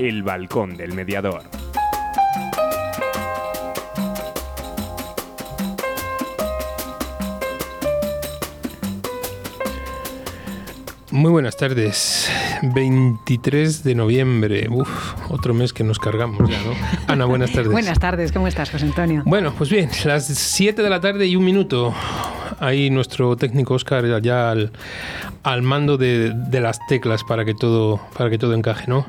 El Balcón del Mediador. Muy buenas tardes. 23 de noviembre. Uf, otro mes que nos cargamos ya, ¿no? Ana, buenas tardes. buenas tardes, ¿cómo estás, José Antonio? Bueno, pues bien, las 7 de la tarde y un minuto. Ahí nuestro técnico Oscar ya al, al mando de, de, las teclas para que todo para que todo encaje, ¿no?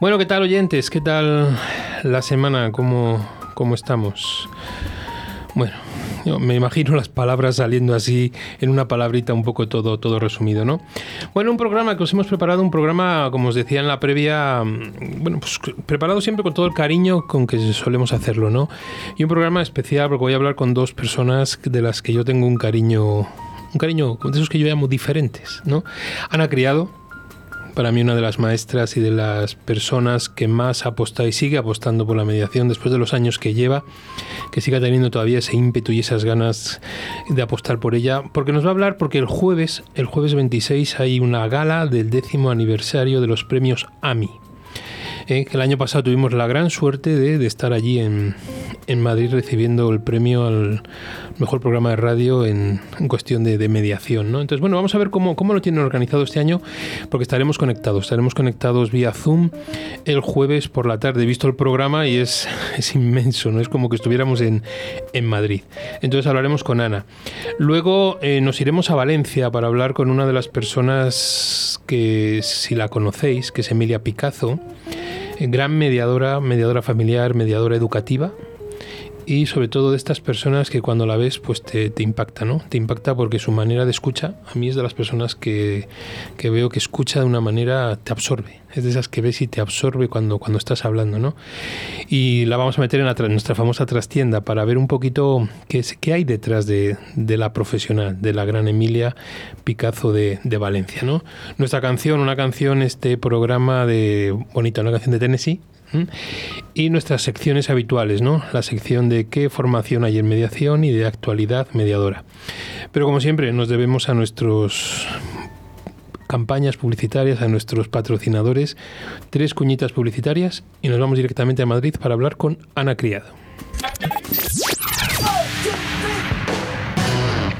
Bueno, ¿qué tal oyentes? ¿Qué tal la semana? ¿Cómo, cómo estamos? Bueno, me imagino las palabras saliendo así en una palabrita un poco todo, todo resumido, ¿no? Bueno, un programa que os hemos preparado, un programa, como os decía en la previa, mm, bueno, pues preparado siempre con todo el cariño con que solemos hacerlo, ¿no? Y un programa especial porque voy a hablar con dos personas de las que yo tengo un cariño, un cariño de esos que yo llamo diferentes, ¿no? Ana Criado, para mí una de las maestras y de las personas que más ha apostado y sigue apostando por la mediación después de los años que lleva, que siga teniendo todavía ese ímpetu y esas ganas de apostar por ella, porque nos va a hablar porque el jueves, el jueves 26 hay una gala del décimo aniversario de los premios AMI. Eh, el año pasado tuvimos la gran suerte de, estar allí en, en, Madrid recibiendo el premio al mejor programa de radio en, en cuestión de, mediación. Entonces, bueno, vamos a ver cómo, lo tienen organizado este año, porque estaremos conectados. Estaremos conectados vía Zoom el jueves por la tarde. He visto el programa y es, es inmenso, ¿no? Es como que estuviéramos en, en Madrid. Entonces hablaremos con Ana. Luego eh, nos iremos a Valencia para hablar con una de las personas que, si la conocéis, que es Emilia Picazo gran mediadora, mediadora familiar, mediadora educativa y sobre todo de estas personas que cuando la ves pues te, impacta, ¿no? Te impacta porque su manera de escucha, a mí es de las personas que, que, veo que escucha de una manera, te absorbe, es de esas que ves y te absorbe cuando, cuando estás hablando, ¿no? Y la vamos a meter en, en nuestra famosa trastienda para ver un poquito qué, qué hay detrás de, de, la profesional, de la gran Emilia Picazo de, de Valencia, ¿no? Nuestra canción, una canción, este programa de, bonita, una canción de Tennessee, y nuestras secciones habituales, ¿no? La sección de qué formación hay en mediación y de actualidad mediadora. Pero como siempre, nos debemos a nuestros campañas publicitarias, a nuestros patrocinadores, tres cuñitas publicitarias y nos vamos directamente a Madrid para hablar con Ana Criado.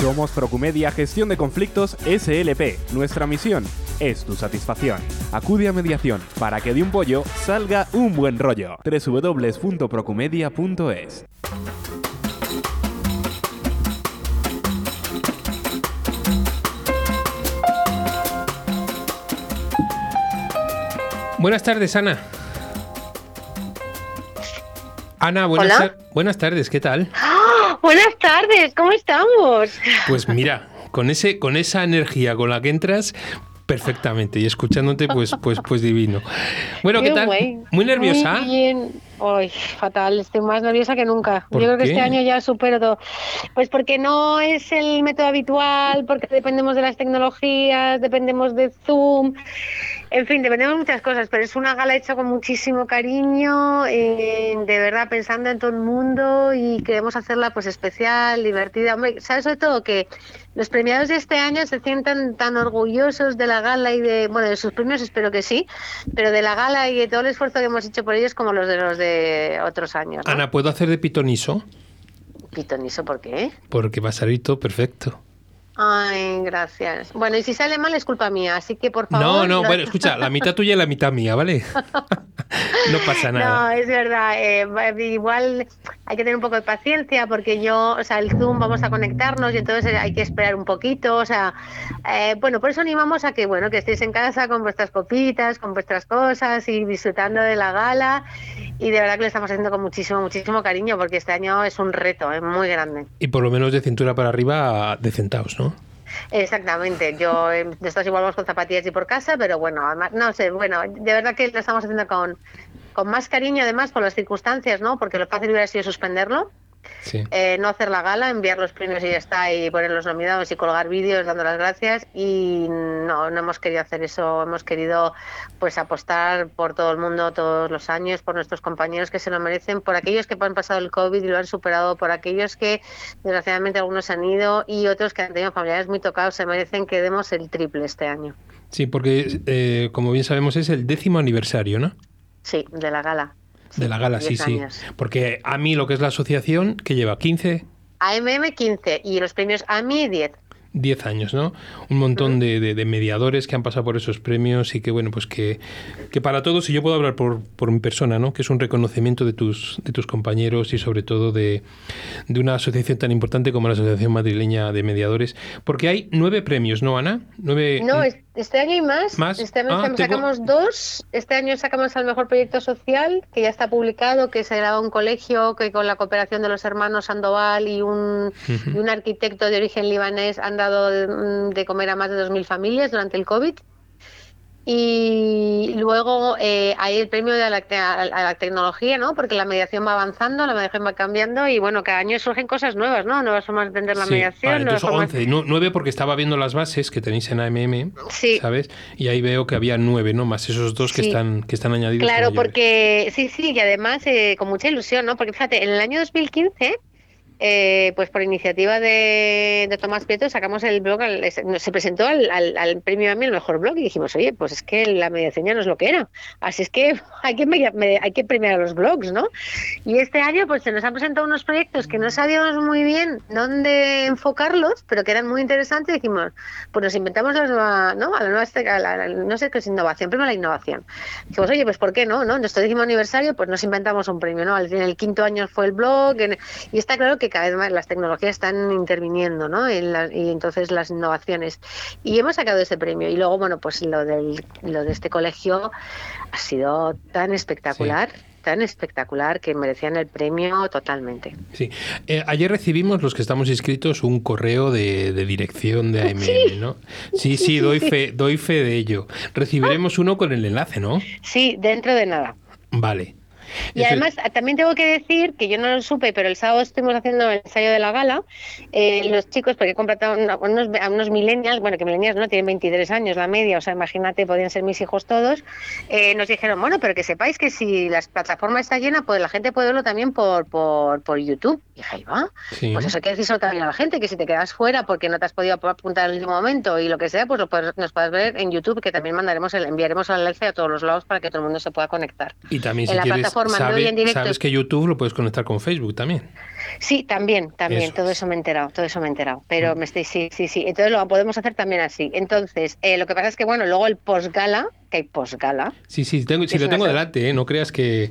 Somos Procumedia Gestión de Conflictos SLP. Nuestra misión es tu satisfacción. Acude a mediación para que de un pollo salga un buen rollo. www.procumedia.es Buenas tardes, Ana. Ana, buenas, tar buenas tardes, ¿qué tal? Buenas tardes, ¿cómo estamos? Pues mira, con ese, con esa energía con la que entras, perfectamente. Y escuchándote, pues, pues, pues divino. Bueno, ¿qué, ¿qué tal? Muy nerviosa. Muy bien. Ay, fatal, estoy más nerviosa que nunca. Yo creo que este año ya supero todo. Pues porque no es el método habitual, porque dependemos de las tecnologías, dependemos de Zoom. En fin, dependemos de muchas cosas, pero es una gala hecha con muchísimo cariño, eh, de verdad pensando en todo el mundo y queremos hacerla pues especial, divertida. Hombre, ¿sabes sobre todo que los premiados de este año se sientan tan orgullosos de la gala y de, bueno, de sus premios espero que sí, pero de la gala y de todo el esfuerzo que hemos hecho por ellos como los de los de otros años. ¿no? Ana, ¿puedo hacer de pitoniso? ¿Pitoniso por qué? Porque va a salir todo perfecto. Ay, gracias. Bueno, y si sale mal es culpa mía, así que por favor... No, no, bueno, escucha, la mitad tuya y la mitad mía, ¿vale? no pasa nada. No, es verdad. eh, igual hay que tener un poco de paciencia porque yo, o sea, el Zoom vamos a conectarnos y entonces hay que esperar un poquito. O sea, eh, bueno, por eso animamos a que, bueno, que estéis en casa con vuestras copitas, con vuestras cosas y disfrutando de la gala. Y de verdad que lo estamos haciendo con muchísimo, muchísimo cariño porque este año es un reto, es muy grande. Y por lo menos de cintura para arriba, decentaos, ¿no? Exactamente, yo eh, nosotros igual vamos con zapatillas y por casa, pero bueno, además, no sé, bueno, de verdad que lo estamos haciendo con, con más cariño además por las circunstancias, ¿no? Porque lo fácil hubiera sido suspenderlo, Sí. eh, no hacer la gala, enviar los premios y ya está, y poner los nominados y colgar vídeos dando las gracias. Y no, no hemos querido hacer eso, hemos querido pues apostar por todo el mundo todos los años, por nuestros compañeros que se lo merecen, por aquellos que han pasado el COVID y lo han superado, por aquellos que desgraciadamente algunos han ido y otros que han tenido familiares muy tocados, se merecen que demos el triple este año. Sí, porque eh, como bien sabemos es el décimo aniversario, ¿no? Sí, de la gala. De la gala, sí, sí. Porque a mí lo que es la asociación, que lleva 15, AMM 15 y los premios AMI 10. 10 años, ¿no? Un montón de, de- de mediadores que han pasado por esos premios y que, bueno, pues que, que para todos, y yo puedo hablar por, por mi persona, ¿no? Que es un reconocimiento de tus, de tus compañeros y sobre todo de, de una asociación tan importante como la Asociación Madrileña de Mediadores. Porque hay nueve premios, ¿no, Ana? Nueve, No, es- este año hay más. ¿Más? Este año Ah, sacamos tengo- dos. Este año sacamos al mejor proyecto social, que ya está publicado, que se grabó un colegio que con la cooperación de los hermanos Sandoval y un, y un arquitecto de origen libanés han dado de, de comer a más de 2.000 familias durante el COVID. Y luego eh, hay el premio de la, a la- tecnología, ¿no? Porque la mediación va avanzando, la mediación va cambiando y bueno, cada año surgen cosas nuevas, ¿no? Nuevas formas de entender la Sí, mediación. vale, nuevas entonces formas- 11, no, 9 porque estaba viendo las bases que tenéis en AMM, Sí. ¿sabes? Y ahí veo que había 9, ¿no? Más esos dos que Sí. están que están añadidos. Claro, porque sí, sí, y además eh, con mucha ilusión, ¿no? Porque fíjate, en el año 2015, eh, pues por iniciativa de, Tomás Prieto, sacamos el blog, al- se presentó al, al, al premio AMI el mejor blog y dijimos, oye, pues es que la mediación no es lo que era, así es que hay que, hay que premiar a los blogs, ¿no? Y este año pues se nos han presentado unos proyectos que no sabíamos muy bien dónde enfocarlos, pero que eran muy interesantes dijimos, pues nos inventamos la nueva, ¿no? A la nueva, este- no sé qué es innovación, primero la innovación. Dijimos, oye, pues ¿por qué no? ¿no? Nuestro décimo aniversario, pues nos inventamos un premio, ¿no? En el quinto año fue el blog, en- y está claro que cada vez más las tecnologías están interviniendo, ¿no? En la- y entonces las innovaciones. Y hemos sacado ese premio. Y luego, bueno, pues lo, del, lo de este colegio ha sido tan espectacular. tan espectacular que merecían el premio totalmente. Sí. Eh, ayer recibimos los que estamos inscritos un correo de, de dirección de AMM, ¿no? Sí, sí, doy fe, doy fe de ello. Recibiremos uno con el enlace, ¿no? Sí, dentro de nada. Vale. Y Ese- además, también tengo que decir que yo no lo supe, pero el sábado estuvimos haciendo el ensayo de la gala. eh, los chicos, porque he comprado a unos, a unos millennials, bueno, que millennials no tienen 23 años, la media, o sea, imagínate, podían ser mis hijos todos. eh, nos dijeron, bueno, pero que sepáis que si la plataforma está llena, pues la gente puede verlo también por, por, por YouTube. Y dije, ahí va. Sí. Pues eso que decir también a la gente, que si te quedas fuera porque no te has podido apuntar en el último momento y lo que sea, pues lo puedes- nos puedes ver en YouTube, que también mandaremos el, enviaremos el enlace a todos los lados para que todo el mundo se pueda conectar. Y también en si la quieres, plataforma, no sabe- y en directo. sabes que YouTube lo puedes conectar con Facebook también. Sí, también, también, Eso todo es. eso me he enterado, todo eso me he enterado. Pero me estoy, sí, sí, sí. Entonces lo podemos hacer también así. Entonces, eh, lo que pasa es que, bueno, luego el postgala, que hay postgala. Sí, sí, tengo, si lo tengo delante, ¿eh? no creas que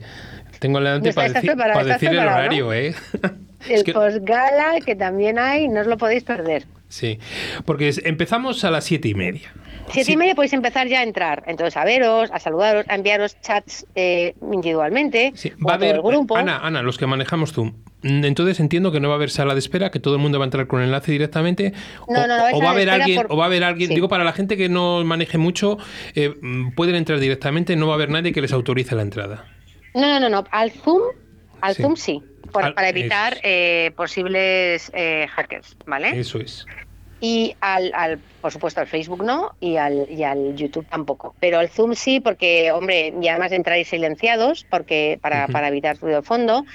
empezamos delante ¿Estás- para, preparado? para ¿Estás decir el horario, ¿eh? El Es que- postgala, que también hay, no os lo podéis perder. sí, porque empezamos a las siete y media. Siete Sí. y media podéis empezar ya a entrar. Entonces, a veros, a saludaros, a enviaros chats eh, individualmente, Sí, va a haber, grupo. Ana, Ana, los que manejamos Zoom. Entonces entiendo que no va a haber sala de espera, que todo el mundo va a entrar con el enlace directamente. No, o, no, no, o va a de haber espera alguien, por- o va a haber alguien, Sí. digo para la gente que no maneje mucho, eh, pueden entrar directamente, no va a haber nadie que les autorice la entrada. No, no, no, no. Al Zoom, al Sí. Zoom sí. por- para evitar eh, posibles eh, hackers, ¿vale? Eso es. Y al, al, por supuesto, al Facebook no y al, y al YouTube tampoco. Pero al Zoom sí, porque, hombre, y además entráis silenciados porque para, para evitar ruido de fondo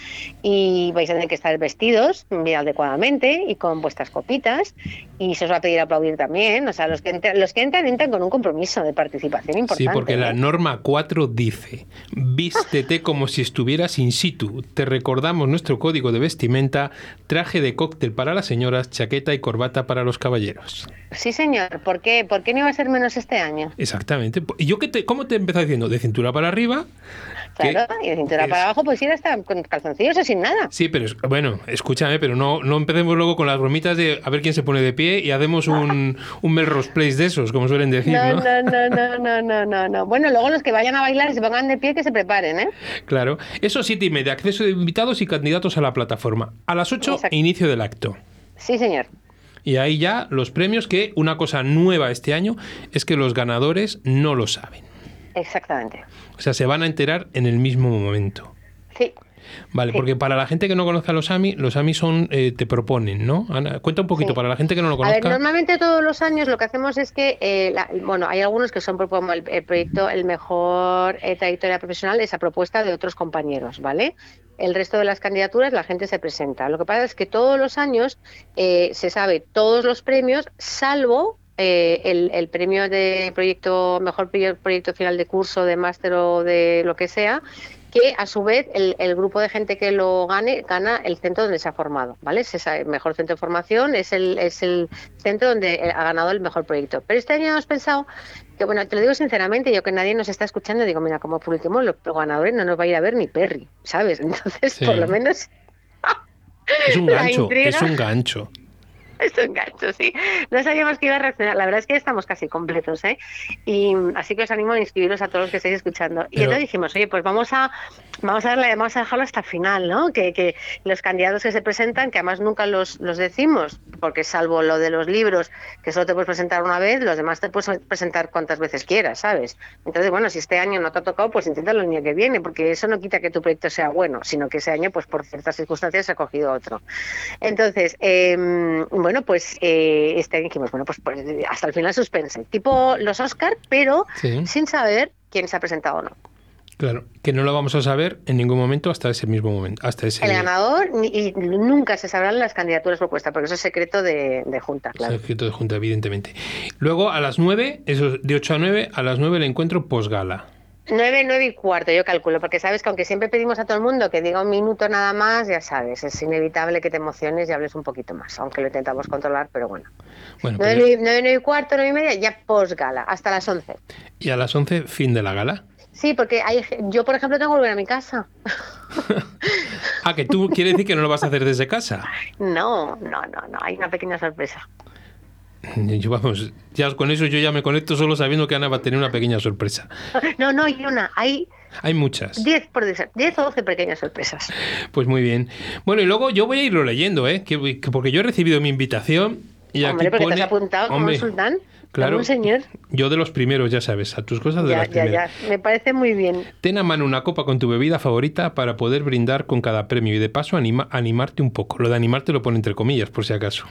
y vais a tener que estar vestidos bien adecuadamente y con vuestras copitas y se os va a pedir aplaudir también. O sea, los que, entran, los que entran entran con un compromiso de participación importante. Sí, porque la ¿eh? norma 4 dice, vístete como si estuvieras in situ. Te recordamos nuestro código de vestimenta, traje de cóctel para las señoras, chaqueta y corbata para los caballeros. Sí, señor. ¿Por qué? ¿Por qué no iba a ser menos este año? Exactamente. ¿Y yo qué te, cómo te he empezado diciendo? De cintura para arriba. Claro, y de cintura para abajo pues ir hasta con calzoncillos o sin nada. Sí, pero bueno, escúchame, pero no, no empecemos luego con las bromitas de a ver quién se pone de pie y hacemos un, un Melrose Place de esos, como suelen decir, no, ¿no? No, no, no, no, no, no, no. Bueno, luego los que vayan a bailar y se pongan de pie que se preparen, ¿eh? Claro. Eso siete y media, acceso de invitados y candidatos a la plataforma. A las 8, Exacto. inicio del acto. Sí, señor. Y ahí ya los premios, que una cosa nueva este año es que los ganadores no lo saben. Exactamente. O sea, se van a enterar en el mismo momento. Sí. Vale, Sí. porque para la gente que no conozca a los AMI, los AMI son, eh, te proponen, ¿no? Ana, cuenta un poquito, Sí. para la gente que no lo A ver, conozca. normalmente todos los años lo que hacemos es que, eh, la- bueno, hay algunos que son por- como el, el proyecto El Mejor eh, Trayectoria Profesional, esa propuesta de otros compañeros, ¿vale? El resto de las candidaturas la gente se presenta. Lo que pasa es que todos los años eh, se sabe todos los premios, salvo eh, el, el premio de proyecto mejor proye- proyecto final de curso, de máster o de lo que sea, que a su vez el, el grupo de gente que lo gane gana el centro donde se ha formado, ¿vale? Es ese mejor centro de formación, es el, es el centro donde eh, ha ganado el mejor proyecto. Pero este año hemos pensado que, bueno, te lo digo sinceramente, yo que nadie nos está escuchando, digo, mira, como publiquemos los ganadores no nos va a ir a ver ni Perry, ¿sabes? Entonces, Sí. por lo menos Es un gancho, es un gancho. es un gancho, sí. No sabíamos que iba a reaccionar. La verdad es que estamos casi completos, ¿eh? Y así que os animo a inscribiros a todos los que estáis escuchando. Y entonces dijimos, oye, pues vamos a vamos a darle, vamos a dejarlo hasta el final, ¿no? Que, que los candidatos que se presentan, que además nunca los, los decimos, porque salvo lo de los libros, que solo te puedes presentar una vez, los demás te puedes presentar cuantas veces quieras, ¿sabes? Entonces, bueno, si este año no te ha tocado, pues inténtalo el año que viene, porque eso no quita que tu proyecto sea bueno, sino que ese año, pues por ciertas circunstancias, se ha cogido otro. Entonces, eh, bueno, pues eh, este año dijimos, bueno, pues, pues, hasta el final suspense, tipo los Oscar, pero Sí. sin saber quién se ha presentado o no. Claro, que no lo vamos a saber en ningún momento hasta ese mismo momento, hasta ese El ganador y nunca se sabrán las candidaturas propuestas, porque eso es secreto de, de Junta, claro. secreto de junta, evidentemente. Luego a las 9, eso es de 8 a 9, a las 9 el encuentro posgala. Nueve, nueve y cuarto, yo calculo, porque sabes que aunque siempre pedimos a todo el mundo que diga un minuto nada más, ya sabes, es inevitable que te emociones y hables un poquito más, aunque lo intentamos controlar, pero bueno. Bueno, Nueve, pues- nueve, nueve, y cuarto, nueve y media, ya posgala, hasta las once. y a las 11 fin de la gala. Sí, porque hay, yo, por ejemplo, tengo que volver a mi casa. Ah, que tú quiere decir que no lo vas a hacer desde casa. No, no, no, no, hay una pequeña sorpresa. Yo, vamos, ya con eso yo ya me conecto solo sabiendo que Ana va a tener una pequeña sorpresa. No, no, hay una, hay Hay muchas. 10 por decir, 10 o 12 pequeñas sorpresas. Pues muy bien. Bueno, y luego yo voy a irlo leyendo, ¿eh? Que- que porque yo he recibido mi invitación y Hombre, aquí porque pone... te has apuntado como Hombre, un sultán, claro, como un señor. Yo de los primeros, ya sabes, a tus cosas de Ya, las ya, primeras. ya, me parece muy bien. Ten a mano una copa con tu bebida favorita para poder brindar con cada premio y de paso anima- animarte un poco. Lo de animarte lo pone entre comillas, por si acaso.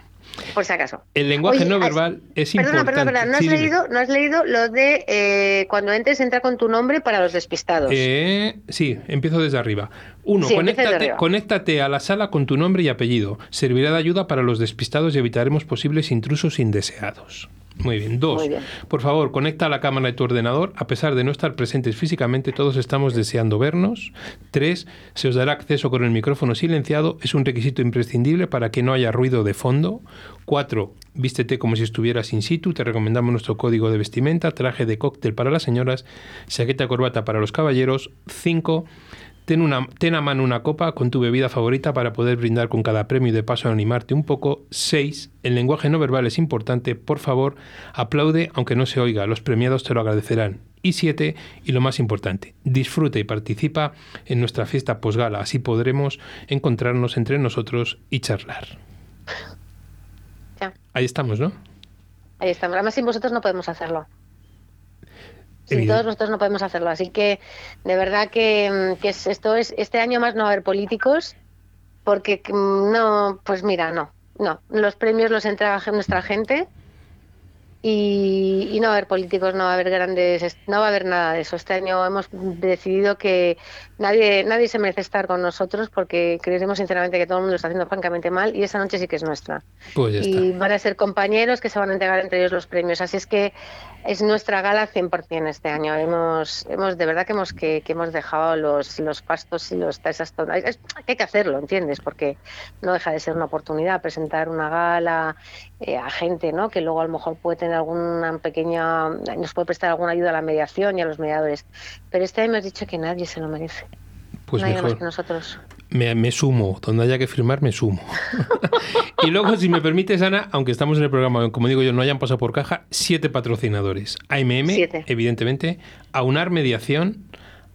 Por si acaso. El lenguaje Oye, no has- verbal es Perdona, importante. perdona, perdona. ¿No has, Sí, leído, ¿No has leído lo de eh, cuando entres entra con tu nombre para los despistados? Eh, sí, empiezo desde arriba. Uno, Sí, desde conéctate, arriba. conéctate a la sala con tu nombre y apellido. Servirá de ayuda para los despistados y evitaremos posibles intrusos indeseados. Muy bien. Dos, Muy bien. por favor, conecta la cámara de tu ordenador. A pesar de no estar presentes físicamente, todos estamos deseando vernos. Tres, se os dará acceso con el micrófono silenciado. Es un requisito imprescindible para que no haya ruido de fondo. Cuatro, vístete como si estuvieras in situ. Te recomendamos nuestro código de vestimenta, traje de cóctel para las señoras, chaqueta corbata para los caballeros. Cinco, Ten, una, ten a mano una copa con tu bebida favorita para poder brindar con cada premio y de paso animarte un poco. 6. El lenguaje no verbal es importante. Por favor, aplaude aunque no se oiga. Los premiados te lo agradecerán. Y 7. Y lo más importante, disfruta y participa en nuestra fiesta posgala. Así podremos encontrarnos entre nosotros y charlar. Ya, Ahí estamos, ¿no? ahí estamos. Además, sin vosotros no podemos hacerlo. Sin todos nosotros no podemos hacerlo. Así que, de verdad que, mm, que es- esto es este año más no va a haber políticos, porque mm, no, pues mira, no, no. Los premios los entrega nuestra gente y, y no va a haber políticos, no va a haber grandes, no va a haber nada de eso. Este año hemos decidido que nadie, nadie se merece estar con nosotros porque creemos sinceramente que todo el mundo lo está haciendo francamente mal y esa noche sí que es nuestra Pues ya y está. van a ser compañeros que se van a entregar entre ellos los premios. Así es que es nuestra gala 100% este año. Hemos, hemos de verdad que hemos que, que hemos dejado los, los pastos y los esas Hay que hacerlo, ¿entiendes? Porque no deja de ser una oportunidad presentar una gala eh, a gente, ¿no? Que luego a lo mejor puede tener en alguna pequeña, nos puede prestar alguna ayuda a la mediación y a los mediadores. Pero este año hemos dicho que nadie se lo merece. Pues nadie mejor. más que nosotros. Me, me sumo, donde haya que firmar, me sumo. y luego, si me permites, Ana, aunque estamos en el programa, como digo yo, no hayan pasado por caja, siete patrocinadores. AMM, Siete. evidentemente, Aunar Mediación,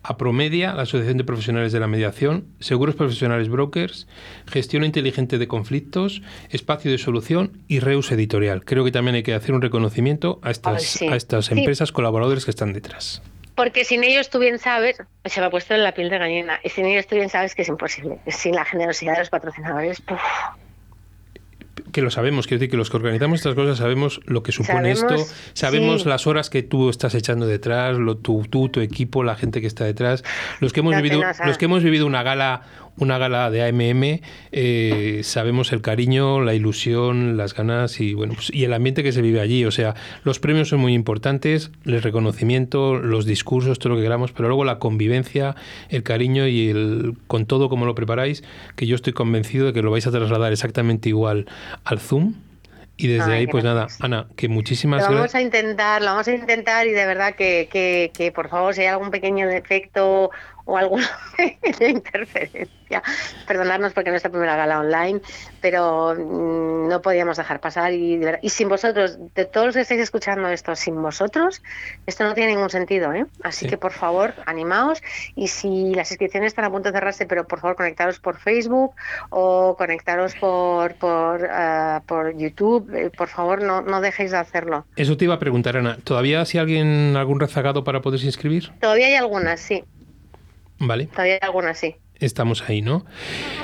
Apromedia, la Asociación de Profesionales de la Mediación, Seguros Profesionales Brokers, Gestión Inteligente de Conflictos, Espacio de Solución y Reus Editorial. Creo que también hay que hacer un reconocimiento a estas, Ay, sí. a estas Sí. empresas colaboradores que están detrás. Porque sin ellos tú bien sabes, se me ha puesto en la piel de gallina, y sin ellos tú bien sabes que es imposible. Sin la generosidad de los patrocinadores, ¡puf! Que lo sabemos, quiero decir que los que organizamos estas cosas sabemos lo que supone Sabemos, esto, sabemos sí. las horas que tú estás echando detrás, lo, tú, tú, tu equipo, la gente que está detrás, los que hemos No vivido, los que hemos vivido una gala, una gala de AMM, eh, sabemos el cariño, la ilusión, las ganas y bueno, pues, y el ambiente que se vive allí. O sea, los premios son muy importantes, el reconocimiento, los discursos, todo lo que queramos, pero luego la convivencia, el cariño y el con todo como lo preparáis, que yo estoy convencido de que lo vais a trasladar exactamente igual al Zoom. Y desde Ay, ahí, pues nada, gracias. Ana, que muchísimas Lo vamos gracias. a intentar, lo vamos a intentar y de verdad que, que, que por favor si hay algún pequeño defecto o alguna pequeña interferencia, perdonadnos porque no es la primera gala online, pero mm, no podíamos dejar pasar y, de y sin vosotros, de todos los que estáis escuchando esto, sin vosotros, esto no tiene ningún sentido, ¿eh? Así Sí. que por favor, animaos y si las inscripciones están a punto de cerrarse, pero por favor conectaros por Facebook o conectaros por, por, ah, por YouTube, eh, por favor no, no dejéis de hacerlo. Eso te iba a preguntar, Ana. ¿Todavía si alguien, algún rezagado para poderse inscribir? Todavía hay algunas, sí. Vale, Todavía hay algunas, sí. estamos ahí, ¿no?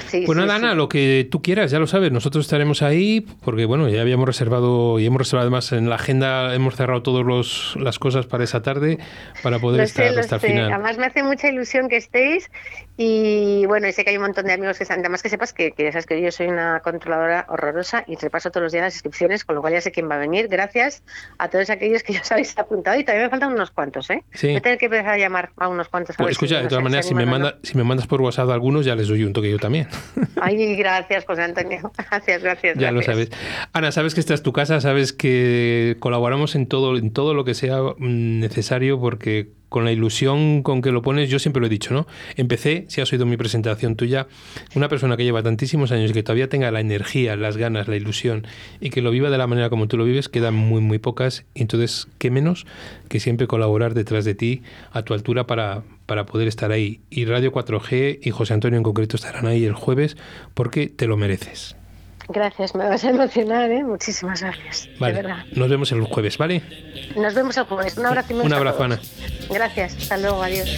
sí Pues sí, nada, sí. Ana, lo que tú quieras, ya lo sabes, nosotros estaremos ahí porque, bueno, ya habíamos reservado y hemos reservado además en la agenda, hemos cerrado todas las cosas para esa tarde para poder Lo estar sé, lo hasta el final. Además me hace mucha ilusión que estéis y bueno, y sé que hay un montón de amigos que están, además que sepas que, que ya sabes que yo soy una controladora horrorosa y repaso todos los días las inscripciones, con lo cual ya sé quién va a venir. Gracias a todos aquellos que ya os habéis apuntado y todavía me faltan unos cuantos, ¿eh? Sí. Voy a tener que empezar a llamar a unos cuantos. a Pues si, escucha, de todas maneras, si me, manda, si me mandas por WhatsApp a algunos, ya les doy un toque yo también. Ay, gracias, José Antonio. Gracias, gracias. Ya lo sabes. Ana, sabes que esta es tu casa, sabes que colaboramos en todo, en todo lo que sea mm, necesario, porque con la ilusión con que lo pones, yo siempre lo he dicho, ¿no? Empecé, si has oído mi presentación tuya, una persona que lleva tantísimos años y que todavía tenga la energía, las ganas, la ilusión y que lo viva de la manera como tú lo vives, quedan muy, muy pocas. Entonces, ¿qué menos que siempre colaborar detrás de ti, a tu altura, para, para poder estar ahí? Y Radio 4G y José Antonio en concreto estarán ahí el jueves porque te lo mereces. Gracias, me vas a emocionar, ¿eh? Muchísimas gracias. Vale, De verdad. nos vemos el jueves, ¿vale? Nos vemos el jueves. Un abrazo inmenso Un a abrazo, todos. Ana. Gracias. Hasta luego. Adiós.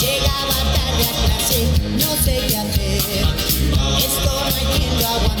Llegaba tarde a clase, no sé qué hacer. Esto no hay quien lo aguante.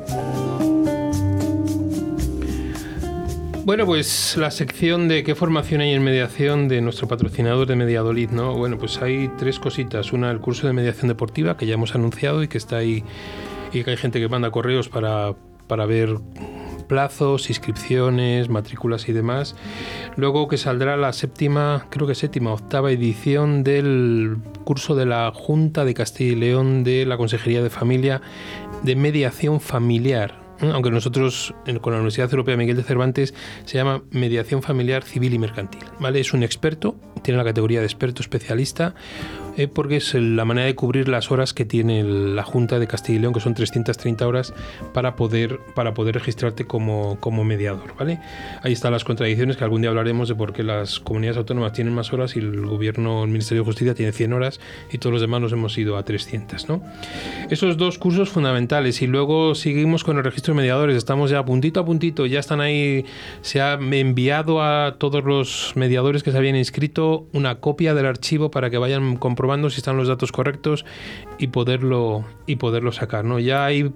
Bueno, pues la sección de qué formación hay en mediación de nuestro patrocinador de Mediadolid, ¿no? Bueno, pues hay tres cositas. Una, el curso de mediación deportiva que ya hemos anunciado y que está ahí y que hay gente que manda correos para, para ver plazos, inscripciones, matrículas y demás. Luego que saldrá la séptima, creo que séptima, octava edición del curso de la Junta de Castilla y León de la Consejería de Familia de Mediación Familiar. Aunque nosotros con la Universidad Europea Miguel de Cervantes se llama Mediación Familiar Civil y Mercantil. ¿vale? Es un experto, tiene la categoría de experto especialista, eh, porque es la manera de cubrir las horas que tiene la Junta de Castilla y León, que son 330 horas, para poder, para poder registrarte como, como mediador. ¿vale? Ahí están las contradicciones, que algún día hablaremos de por qué las comunidades autónomas tienen más horas y el gobierno, el Ministerio de Justicia tiene 100 horas y todos los demás nos hemos ido a 300. ¿no? Esos dos cursos fundamentales y luego seguimos con el registro de mediadores. Estamos ya puntito a puntito, ya están ahí. Se ha enviado a todos los mediadores que se habían inscrito una copia del archivo para que vayan comprobando si están los datos correctos y poderlo y poderlo sacar. ¿no? Ya hay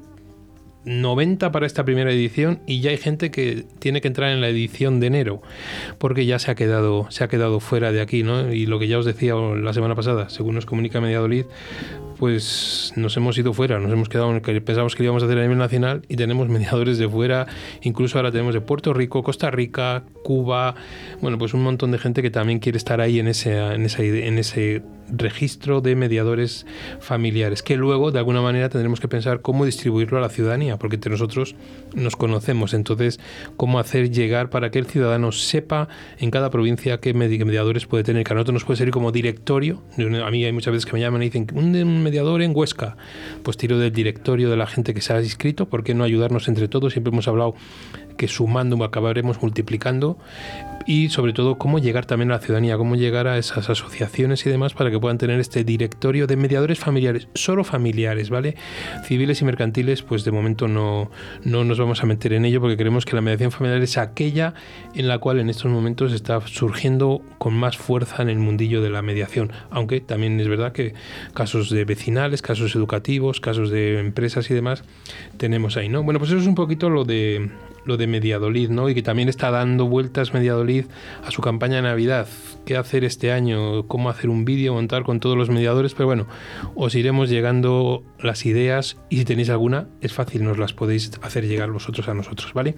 90 para esta primera edición y ya hay gente que tiene que entrar en la edición de enero porque ya se ha quedado se ha quedado fuera de aquí, ¿no? Y lo que ya os decía la semana pasada, según nos comunica Mediadolid, pues nos hemos ido fuera, nos hemos quedado en el que pensábamos que íbamos a hacer a nivel nacional y tenemos mediadores de fuera, incluso ahora tenemos de Puerto Rico, Costa Rica, Cuba, bueno, pues un montón de gente que también quiere estar ahí en ese, en ese, en ese registro de mediadores familiares, que luego de alguna manera tendremos que pensar cómo distribuirlo a la ciudadanía, porque entre nosotros nos conocemos, entonces cómo hacer llegar para que el ciudadano sepa en cada provincia qué medi- mediadores puede tener, que a nosotros nos puede servir como directorio, a mí hay muchas veces que me llaman y dicen, un mediador en Huesca, pues tiro del directorio de la gente que se ha inscrito, ¿por qué no ayudarnos entre todos? Siempre hemos hablado que sumando acabaremos multiplicando y sobre todo cómo llegar también a la ciudadanía, cómo llegar a esas asociaciones y demás para que puedan tener este directorio de mediadores familiares, solo familiares, ¿vale? Civiles y mercantiles, pues de momento no, no nos vamos a meter en ello porque creemos que la mediación familiar es aquella en la cual en estos momentos está surgiendo con más fuerza en el mundillo de la mediación, aunque también es verdad que casos de vecinales, casos educativos, casos de empresas y demás tenemos ahí, ¿no? Bueno, pues eso es un poquito lo de lo de Mediadolid, ¿no? Y que también está dando vueltas Mediadolid a su campaña de Navidad. ¿Qué hacer este año? ¿Cómo hacer un vídeo, montar con todos los mediadores? Pero bueno, os iremos llegando las ideas y si tenéis alguna, es fácil, nos las podéis hacer llegar vosotros a nosotros, ¿vale?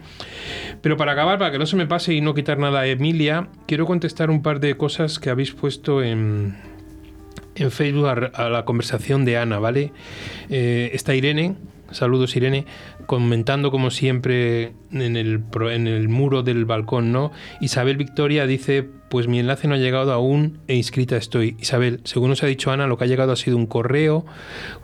Pero para acabar, para que no se me pase y no quitar nada a Emilia, quiero contestar un par de cosas que habéis puesto en, en Facebook a, la conversación de Ana, ¿vale? Eh, está Irene, saludos Irene, comentando como siempre en el, en el muro del balcón, ¿no? Isabel Victoria dice, pues mi enlace no ha llegado aún e inscrita estoy. Isabel, según nos ha dicho Ana, lo que ha llegado ha sido un correo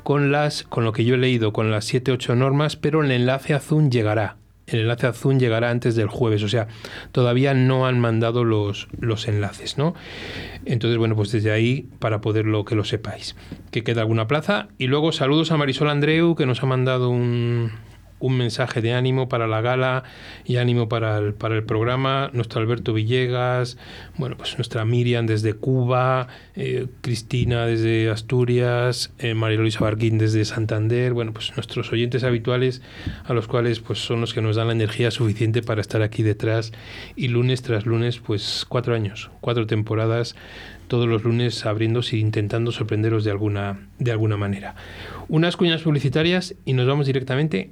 con las, con lo que yo he leído, con las 7-8 normas, pero el enlace azul llegará. El enlace azul llegará antes del jueves, o sea, todavía no han mandado los, los enlaces, ¿no? Entonces, bueno, pues desde ahí, para poderlo que lo sepáis, que queda alguna plaza. Y luego saludos a Marisol Andreu, que nos ha mandado un, un mensaje de ánimo para la gala y ánimo para el, para el programa. Nuestro Alberto Villegas, bueno, pues nuestra Miriam desde Cuba, eh, Cristina desde Asturias, eh, María Luisa Barquín desde Santander, bueno, pues nuestros oyentes habituales a los cuales pues son los que nos dan la energía suficiente para estar aquí detrás y lunes tras lunes, pues cuatro años, cuatro temporadas todos los lunes abriéndose e intentando sorprenderos de alguna, de alguna manera. Unas cuñas publicitarias y nos vamos directamente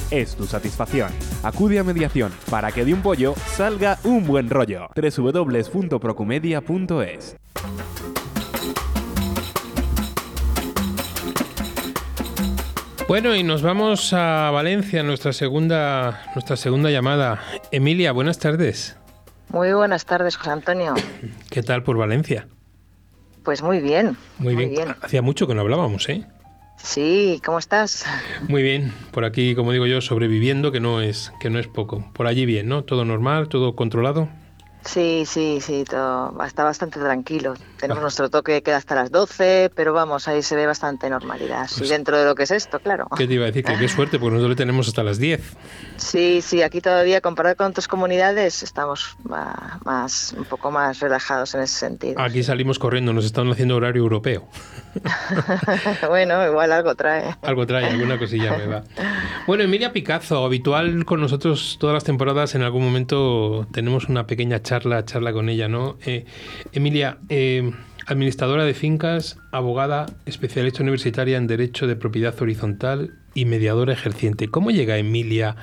es tu satisfacción. Acude a mediación para que de un pollo salga un buen rollo. www.procumedia.es Bueno, y nos vamos a Valencia, nuestra segunda, nuestra segunda llamada. Emilia, buenas tardes. Muy buenas tardes, José Antonio. ¿Qué tal por Valencia? Pues muy bien. Muy, bien. Hacía mucho que no hablábamos, ¿eh? Sí, ¿cómo estás? Muy bien. Por aquí, como digo yo, sobreviviendo, que no es, que no es poco. Por allí bien, ¿no? Todo normal, todo controlado. Sí, sí, sí, todo, está bastante tranquilo. Tenemos nuestro toque que queda hasta las 12, pero vamos, ahí se ve bastante normalidad. Sí, dentro de lo que es esto, claro. ¿Qué te iba a decir? Que qué suerte, porque nosotros le tenemos hasta las 10. Sí, sí, aquí todavía, comparado con otras comunidades, estamos más, un poco más relajados en ese sentido. Aquí salimos corriendo, nos están haciendo horario europeo. bueno, igual algo trae. Algo trae, alguna cosilla me va. Bueno, Emilia Picazo, habitual con nosotros todas las temporadas, en algún momento tenemos una pequeña charla, charla con ella, ¿no? Eh, Emilia, eh, administradora de fincas, abogada, especialista universitaria en Derecho de Propiedad Horizontal y mediadora ejerciente. ¿Cómo llega Emilia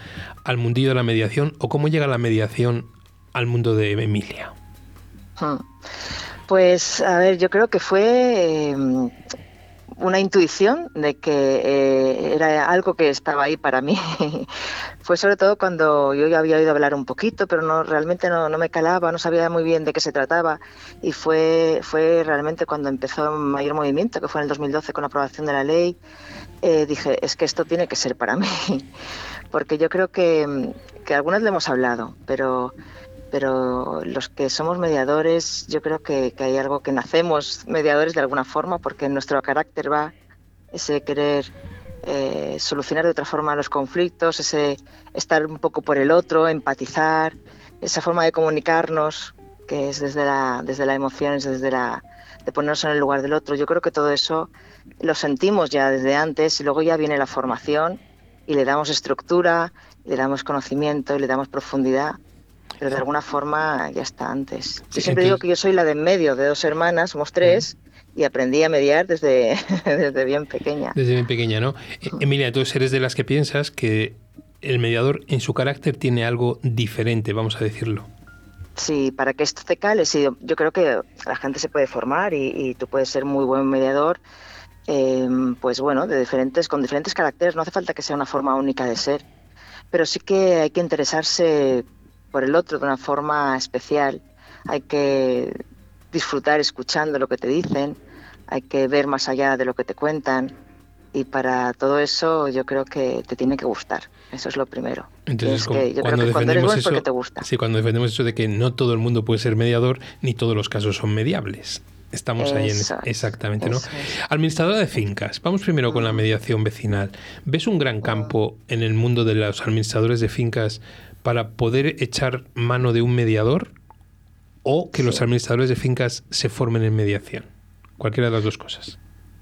al mundillo de la mediación o cómo llega la mediación al mundo de Emilia? Hmm. Pues, a ver, yo creo que fue eh, una intuición de que eh, era algo que estaba ahí para mí. fue sobre todo cuando yo ya había oído hablar un poquito, pero no realmente no, no me calaba, no sabía muy bien de qué se trataba. Y fue, fue realmente cuando empezó el mayor movimiento, que fue en el 2012 con la aprobación de la ley, eh, dije, es que esto tiene que ser para mí. Porque yo creo que, que algunas le hemos hablado, pero pero los que somos mediadores, yo creo que, hay algo que nacemos mediadores de alguna forma, porque nuestro carácter va ese querer eh, solucionar de otra forma los conflictos, ese estar un poco por el otro, empatizar, esa forma de comunicarnos, que es desde la, desde la emoción, es desde la de ponernos en el lugar del otro. Yo creo que todo eso lo sentimos ya desde antes y luego ya viene la formación y le damos estructura, le damos conocimiento y le damos profundidad pero de alguna forma ya está antes. Yo siempre digo que yo soy la de en medio de dos hermanas, somos tres, y aprendí a mediar desde, desde bien pequeña. Desde bien pequeña, ¿no? Emilia, entonces eres de las que piensas que el mediador en su carácter tiene algo diferente, vamos a decirlo. Sí, para que esto te cale, sí, yo creo que la gente se puede formar y, y tú puedes ser muy buen mediador, eh, pues bueno, de diferentes, con diferentes caracteres, no hace falta que sea una forma única de ser, pero sí que hay que interesarse por el otro de una forma especial. Hay que disfrutar escuchando lo que te dicen, hay que ver más allá de lo que te cuentan y para todo eso yo creo que te tiene que gustar. Eso es lo primero. Entonces, que, yo creo que cuando eres bueno es porque te gusta. Sí, cuando defendemos eso de que no todo el mundo puede ser mediador, ni todos los casos son mediables. Estamos ahí en Eso exactamente, ¿no? eso es. Administradora de fincas. Vamos primero con la mediación vecinal. ¿Ves un gran campo en el mundo de los administradores de fincas para poder echar mano de un mediador o que los administradores de fincas se formen en mediación? Cualquiera de las dos cosas.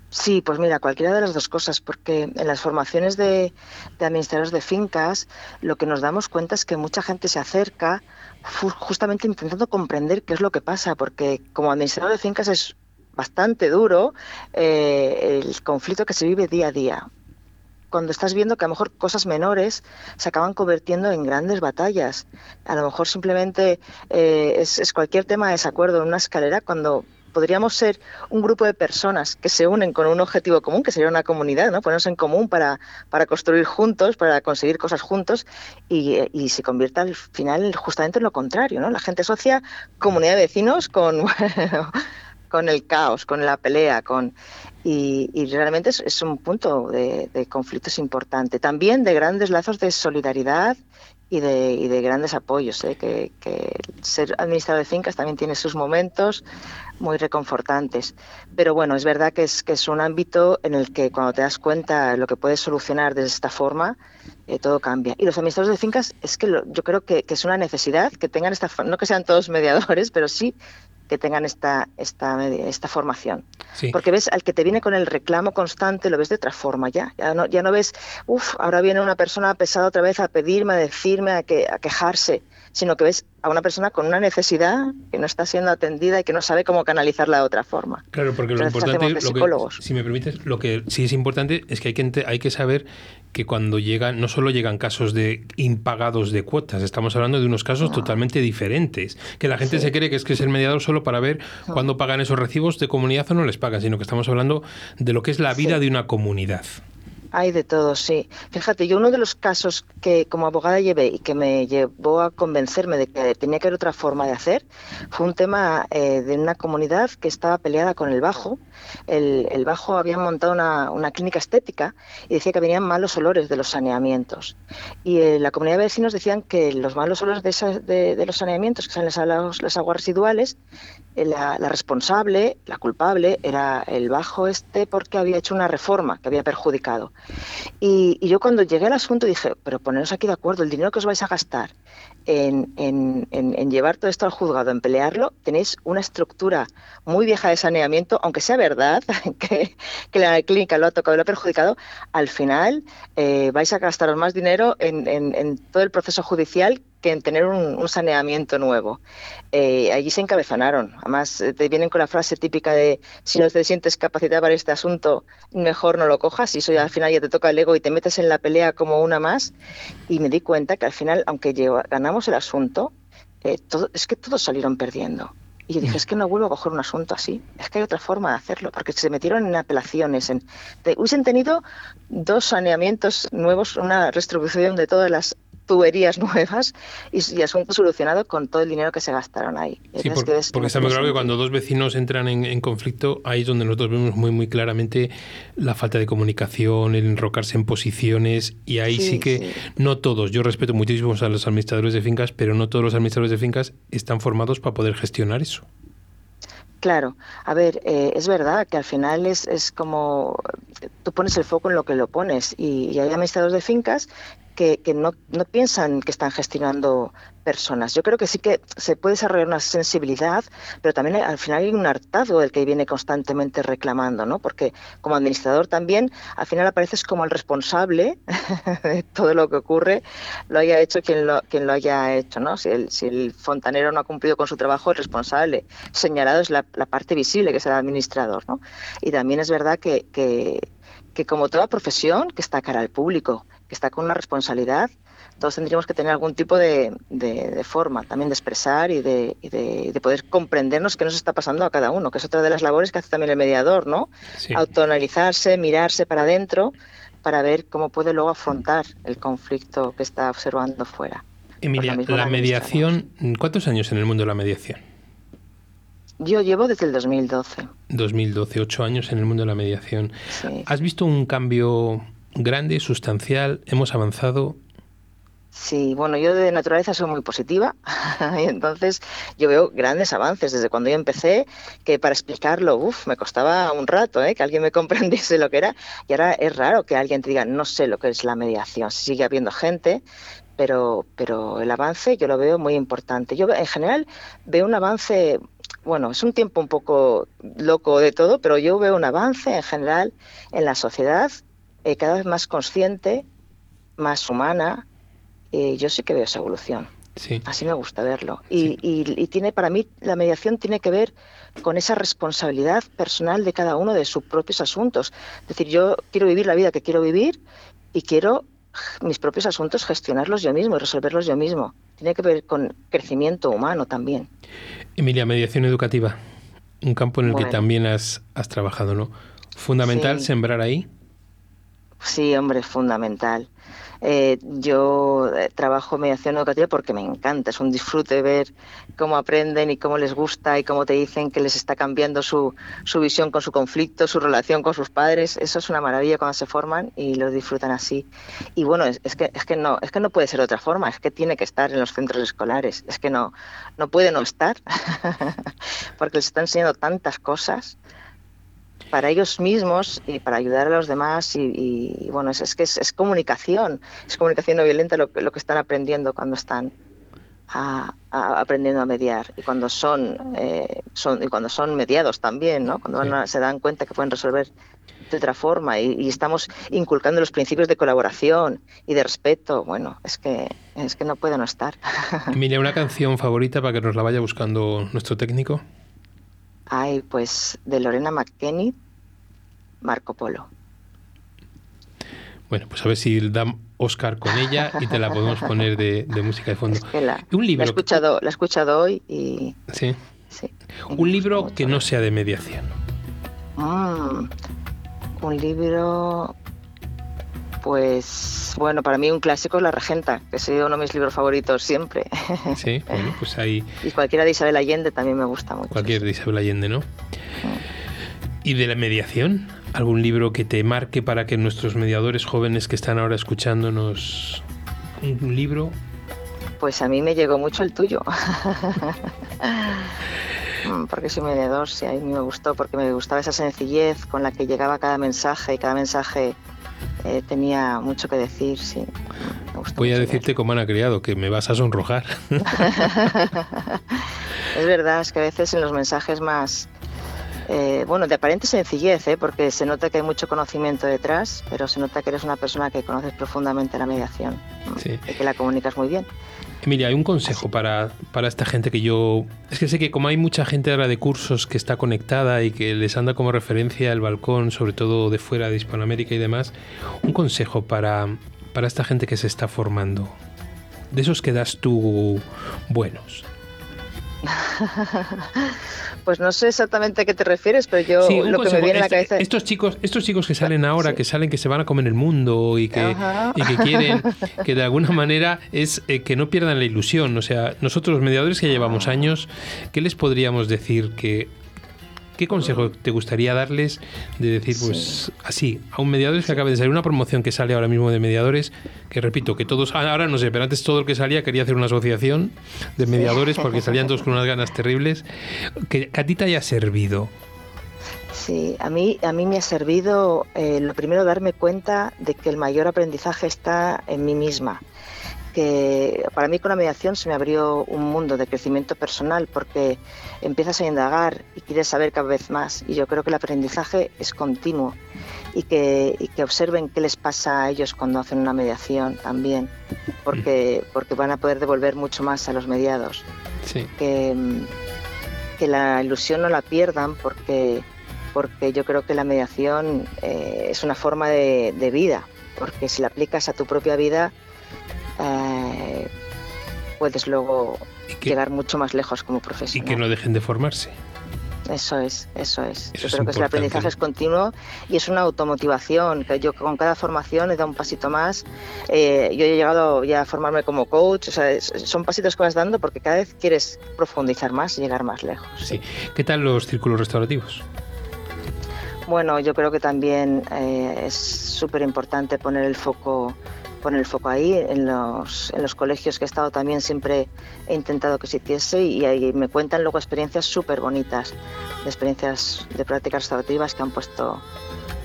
Sí, pues mira, cualquiera de las dos cosas, porque en las formaciones de, de administradores de fincas lo que nos damos cuenta es que mucha gente se acerca justamente intentando comprender qué es lo que pasa, porque como administrador de fincas es bastante duro eh, el conflicto que se vive día a día. Cuando estás viendo que a lo mejor cosas menores se acaban convirtiendo en grandes batallas. A lo mejor simplemente eh, es, cualquier tema de desacuerdo en una escalera cuando podríamos ser un grupo de personas que se unen con un objetivo común, que sería una comunidad, ¿no? Ponernos en común para, para construir juntos, para conseguir cosas juntos, y, se convierta al final justamente en lo contrario, ¿no? La gente asocia comunidad de vecinos con, con el caos, con la pelea, con y, y realmente es, es un punto de, de conflictos importante. También de grandes lazos de solidaridad y de, y de grandes apoyos. ¿eh? Que, que ser administrador de fincas también tiene sus momentos muy reconfortantes. Pero bueno, es verdad que es, que es un ámbito en el que cuando te das cuenta lo que puedes solucionar de esta forma, eh, todo cambia. Y los administradores de fincas es que lo- yo creo que, que es una necesidad que tengan esta, no que sean todos mediadores, pero sí que tengan esta, esta, esta formación. Sí. Porque ves al que te viene con el reclamo constante, lo ves de otra forma ya. Ya no, ya no ves, uff, ahora viene una persona pesada otra vez a pedirme, a decirme, a, que, a quejarse, sino que ves a una persona con una necesidad que no está siendo atendida y que no sabe cómo canalizarla de otra forma. Claro, porque lo Entonces importante, lo que- si me permites, lo que sí es importante es que hay que, ente- hay que saber que cuando llegan, no solo llegan casos de impagados de cuotas, estamos hablando de unos casos totalmente diferentes. Que la gente Sí. se cree que es que es el mediador solo para ver cuándo pagan esos recibos de comunidad o no les pagan, sino que estamos hablando de lo que es la vida Sí. de una comunidad. Hay de todo, sí. Fíjate, yo uno de los casos que como abogada llevé y que me llevó a convencerme de que tenía que haber otra forma de hacer fue un tema eh, de una comunidad que estaba peleada con el Bajo. El, Bajo había montado una, una clínica estética y decía que venían malos olores de los saneamientos. Y eh, la comunidad de vecinos decían que los malos olores de, esas- de- los saneamientos, que son las, las aguas residuales, la, la responsable, la culpable, era el Bajo este porque había hecho una reforma que había perjudicado. Y, yo cuando llegué al asunto dije, pero poneros aquí de acuerdo, el dinero que os vais a gastar en, llevar todo esto al juzgado, en pelearlo, tenéis una estructura muy vieja de saneamiento, aunque sea verdad que, la clínica lo ha tocado y lo ha perjudicado, al final eh, vais a gastaros más dinero en todo el proceso judicial en tener un, un saneamiento nuevo. Eh, allí se encabezanaron. Además, eh, te vienen con la frase típica de si no te sientes capacitada para este asunto, mejor no lo cojas. Y eso ya al final ya te toca el ego y te metes en la pelea como una más. Y me di cuenta que al final, aunque lleva- ganamos el asunto, eh, todo, es que todos salieron perdiendo. Y yo dije, es que no vuelvo a coger un asunto así. Es que hay otra forma de hacerlo, porque se metieron en apelaciones. En, te- hubiesen tenido dos saneamientos nuevos, una distribución de todas las tuberías nuevas y, y asunto solucionado con todo el dinero que se gastaron ahí. Sí, que ves que porque está muy claro que cuando dos vecinos entran en, en conflicto, ahí es donde nosotros vemos muy muy claramente la falta de comunicación, el enrocarse en posiciones, y ahí sí, Sí, que sí. no todos, yo respeto muchísimo a los administradores de fincas, pero no todos los administradores de fincas están formados para poder gestionar eso. Claro, a ver, eh, es verdad que al final es, es como tú pones el foco en lo que lo pones y, y hay administradores de fincas que, no, piensan que están gestionando personas. Yo creo que sí que se puede desarrollar una sensibilidad, pero también al final hay un hartazgo del que viene constantemente reclamando, ¿no? Porque como administrador también al final apareces como el responsable de todo lo que ocurre, lo haya hecho quien lo, haya hecho, ¿no? Si el, si el fontanero no ha cumplido con su trabajo, el responsable señalado es la, la parte visible, que es el administrador, ¿no? Y también es verdad que, que, que como toda profesión que está cara al público, que está con una responsabilidad, todos tendríamos que tener algún tipo de, de- de forma también de expresar y de, y de- de poder comprendernos qué nos está pasando a cada uno, que es otra de las labores que hace también el mediador, ¿no? Sí. Autoanalizarse, mirarse para adentro para ver cómo puede luego afrontar el conflicto que está observando fuera. Emilia, Pues la la mediación, ¿cuántos años en el mundo de la mediación? Yo llevo desde el 2012. 2012, ocho años en el mundo de la mediación. Sí. ¿Has visto un cambio grande, sustancial? ¿Hemos avanzado? Sí, bueno, yo de naturaleza soy muy positiva y entonces yo veo grandes avances desde cuando yo empecé, que para explicarlo, uff, me costaba un rato, ¿eh? que alguien me comprendiese lo que era y ahora es raro que alguien te diga no sé lo que es la mediación. Sigue habiendo gente pero, pero el avance yo lo veo muy importante. Yo en general veo un avance, bueno, es un tiempo un poco loco de todo, pero yo veo un avance en general en la sociedad eh, cada vez más consciente, más humana. yo sí que veo esa evolución. Sí. Así me gusta verlo. Y, y- y tiene para mí la mediación tiene que ver con esa responsabilidad personal de cada uno de sus propios asuntos. Es decir, yo quiero vivir la vida que quiero vivir y quiero mis propios asuntos gestionarlos yo mismo y resolverlos yo mismo. Tiene que ver con crecimiento humano también. Emilia, mediación educativa. Un campo en el que también has, has trabajado, ¿no? Fundamental Sí. sembrar ahí. Sí, hombre, es fundamental. Eh, yo eh, trabajo mediación educativa porque me encanta, es un disfrute ver cómo aprenden y cómo les gusta y cómo te dicen que les está cambiando su, su visión con su conflicto, su relación con sus padres. Eso es una maravilla cuando se forman y lo disfrutan así. Y bueno, es, que, es, que no, es que no puede ser de otra forma, es que tiene que estar en los centros escolares, es que no, no puede no estar, porque les está enseñando tantas cosas para ellos mismos y para ayudar a los demás y, y- y, bueno es, es que es, es comunicación es comunicación no violenta lo, que- lo que están aprendiendo cuando están a- a- aprendiendo a mediar y cuando son, eh, son y cuando son mediados también no cuando van a- se dan cuenta que pueden resolver de otra forma y, y estamos inculcando los principios de colaboración y de respeto. Bueno es que es que no puede no estar. Emilia, una canción favorita para que nos la vaya buscando nuestro técnico. ay pues de Lorena McKenny Marco Polo Bueno, pues a ver si da Oscar con ella y te la podemos poner de, de música de fondo. que la, Un la he libro, escuchado la he escuchado hoy y sí. sí Un libro que no sea de mediación. Mm, un libro, pues bueno, para mí un clásico es La Regenta, que ha sido uno de mis libros favoritos siempre. Sí, bueno, pues ahí y cualquiera de Isabel Allende también me gusta mucho. cualquier de Isabel Allende, ¿no? ¿Y de la mediación? ¿Algún libro que te marque para que nuestros mediadores jóvenes que están ahora escuchándonos un libro? Pues a mí me llegó mucho el tuyo. Mm, porque soy mediador, sí, a mí me gustó, porque me gustaba esa sencillez con la que llegaba cada mensaje y cada mensaje eh, tenía mucho que decir, sí. Voy a decirte como han criado, que me vas a sonrojar. Es verdad, es que a veces en los mensajes más, eh, bueno, de aparente sencillez, ¿eh? porque se nota que hay mucho conocimiento detrás, pero se nota que eres una persona que conoces profundamente la mediación mm, Sí. y que la comunicas muy bien. Emilia, hay un consejo para, para esta gente que yo... Es que sé que como hay mucha gente ahora de cursos que está conectada y que les anda como referencia el balcón, sobre todo de fuera de Hispanoamérica y demás, un consejo para, para esta gente que se está formando. De esos que das tú buenos. Pues no sé exactamente a qué te refieres, pero yo Sí, lo que me consejo. viene a la Este- cabeza... Estos chicos, estos chicos que salen ahora, que salen que se van a comer el mundo y que, y que quieren, que de alguna manera es eh, que no pierdan la ilusión. O sea, nosotros los mediadores que Ah. llevamos años, ¿qué les podríamos decir que ¿Qué consejo te gustaría darles de decir, pues así, a un mediador que acaba de salir una promoción que sale ahora mismo de mediadores, que repito, que todos, ah, ahora no sé, pero antes todo el que salía quería hacer una asociación de mediadores porque salían todos con unas ganas terribles, que, que a ti te haya servido. Sí, a mí, a mí me ha servido eh, lo primero darme cuenta de que el mayor aprendizaje está en mí misma. Que para mí con la mediación se me abrió un mundo de crecimiento personal porque empiezas a indagar y quieres saber cada vez más. Y yo creo que el aprendizaje es continuo y que, y que observen qué les pasa a ellos cuando hacen una mediación también, porque, porque van a poder devolver mucho más a los mediados Sí. que, mm, que la ilusión no la pierdan porque, porque yo creo que la mediación eh, es una forma de, de vida, porque si la aplicas a tu propia vida puedes luego llegar mucho más lejos como Y profesional. que no dejen de formarse. Eso es, eso Eso es. yo es creo que el importante, aprendizaje ¿no? es continuo y es una automotivación, que yo con cada formación he dado un pasito más. Eh, yo he llegado ya a formarme como coach, o sea, es- son pasitos que vas dando porque cada vez quieres profundizar más y llegar más lejos. Sí. ¿Qué tal los círculos restaurativos? Bueno, yo creo que también eh, es súper importante poner el foco poner el foco ahí. En los, en los colegios que he estado también siempre he intentado que se hiciese y ahí me cuentan luego experiencias súper bonitas, de experiencias de prácticas restaurativas que han puesto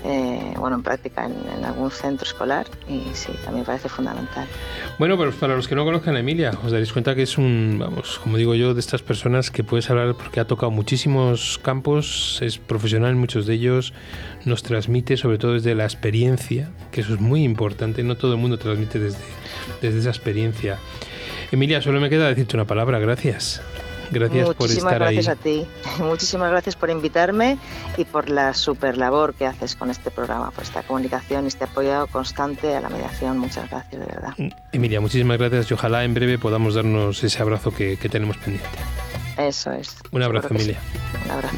eh, bueno, en práctica en, en algún centro escolar y sí, también parece fundamental. Bueno, pero para los que no conozcan a Emilia, os daréis cuenta que es un, vamos, como digo yo, de estas personas que puedes hablar porque ha tocado muchísimos campos, es profesional en muchos de ellos, nos transmite sobre todo desde la experiencia, que eso es muy importante, no todo el mundo transmite desde, desde esa experiencia. Emilia, solo me queda decirte una palabra, gracias. Gracias por Muchísimas estar ahí. gracias a ti. Muchísimas gracias por invitarme y por la super labor que haces con este programa, por esta comunicación y este apoyo constante a la mediación. Muchas gracias, de verdad. Emilia, muchísimas gracias y ojalá en breve podamos darnos ese abrazo que, que tenemos pendiente. Eso es. Un abrazo, Emilia. sí. Un abrazo.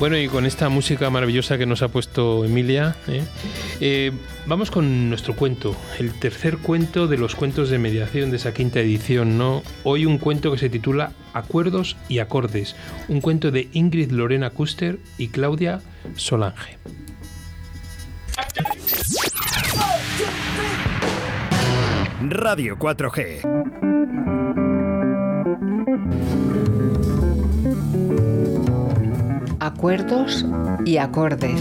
Bueno, y con esta música maravillosa que nos ha puesto Emilia, ¿eh? Eh, vamos con nuestro cuento, el tercer cuento de los cuentos de mediación de esa quinta edición, ¿no? Hoy un cuento que se titula Acuerdos y Acordes, un cuento de Ingrid Lorena Kuster y Claudia Solange. Radio 4G. Acuerdos y acordes.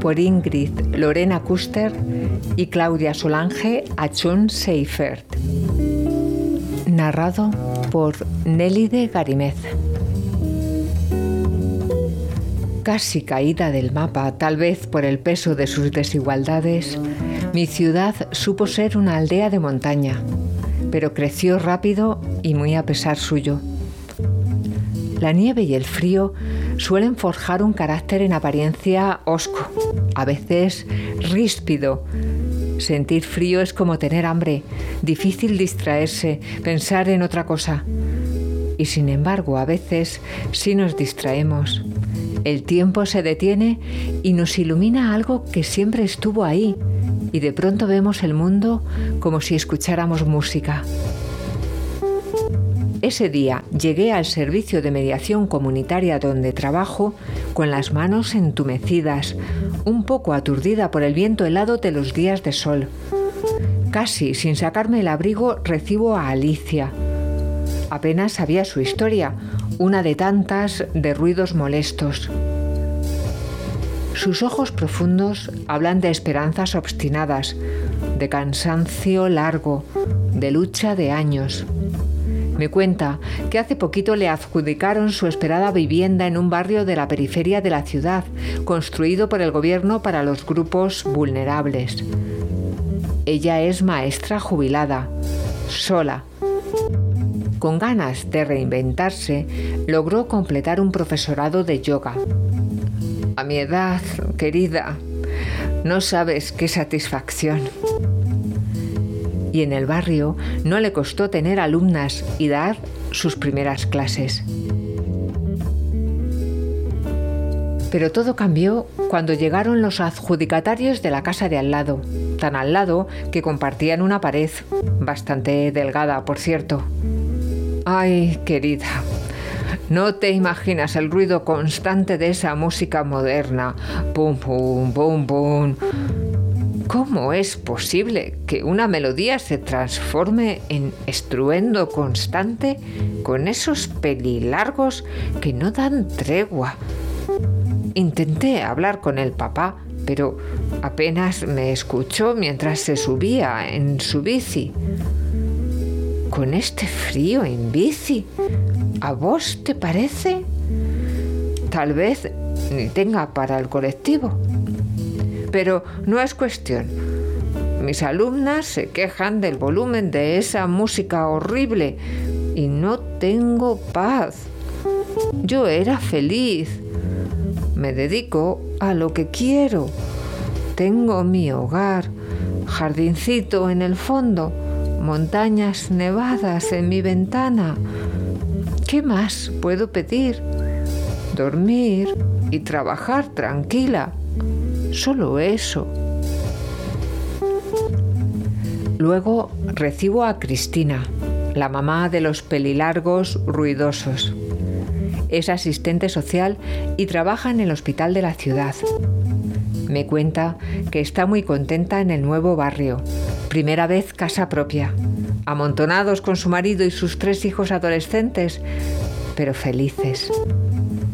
Por Ingrid Lorena Kuster y Claudia Solange Achun Seifert. Narrado por Nélide Garimez. Casi caída del mapa, tal vez por el peso de sus desigualdades, mi ciudad supo ser una aldea de montaña, pero creció rápido y muy a pesar suyo. La nieve y el frío suelen forjar un carácter en apariencia hosco, a veces ríspido. Sentir frío es como tener hambre, difícil distraerse, pensar en otra cosa. Y sin embargo, a veces sí nos distraemos. El tiempo se detiene y nos ilumina algo que siempre estuvo ahí, y de pronto vemos el mundo como si escucháramos música. Ese día llegué al servicio de mediación comunitaria donde trabajo con las manos entumecidas, un poco aturdida por el viento helado de los días de sol. Casi sin sacarme el abrigo recibo a Alicia. Apenas sabía su historia, una de tantas de ruidos molestos. Sus ojos profundos hablan de esperanzas obstinadas, de cansancio largo, de lucha de años. Me cuenta que hace poquito le adjudicaron su esperada vivienda en un barrio de la periferia de la ciudad, construido por el gobierno para los grupos vulnerables. Ella es maestra jubilada, sola. Con ganas de reinventarse, logró completar un profesorado de yoga. A mi edad, querida, no sabes qué satisfacción y en el barrio no le costó tener alumnas y dar sus primeras clases. Pero todo cambió cuando llegaron los adjudicatarios de la casa de al lado, tan al lado que compartían una pared, bastante delgada, por cierto. Ay, querida, no te imaginas el ruido constante de esa música moderna. Pum, pum, pum, pum. ¿Cómo es posible que una melodía se transforme en estruendo constante con esos pelilargos que no dan tregua? Intenté hablar con el papá, pero apenas me escuchó mientras se subía en su bici. Con este frío en bici, ¿a vos te parece? Tal vez ni tenga para el colectivo pero no es cuestión. mis alumnas se quejan del volumen de esa música horrible y no tengo paz. Yo era feliz. Me dedico a lo que quiero. Tengo mi hogar, jardincito en el fondo, montañas nevadas en mi ventana. ¿Qué más puedo pedir? Dormir y trabajar tranquila. Solo eso. Luego recibo a Cristina, la mamá de los pelilargos ruidosos. Es asistente social y trabaja en el hospital de la ciudad. Me cuenta que está muy contenta en el nuevo barrio. Primera vez casa propia. Amontonados con su marido y sus tres hijos adolescentes, pero felices.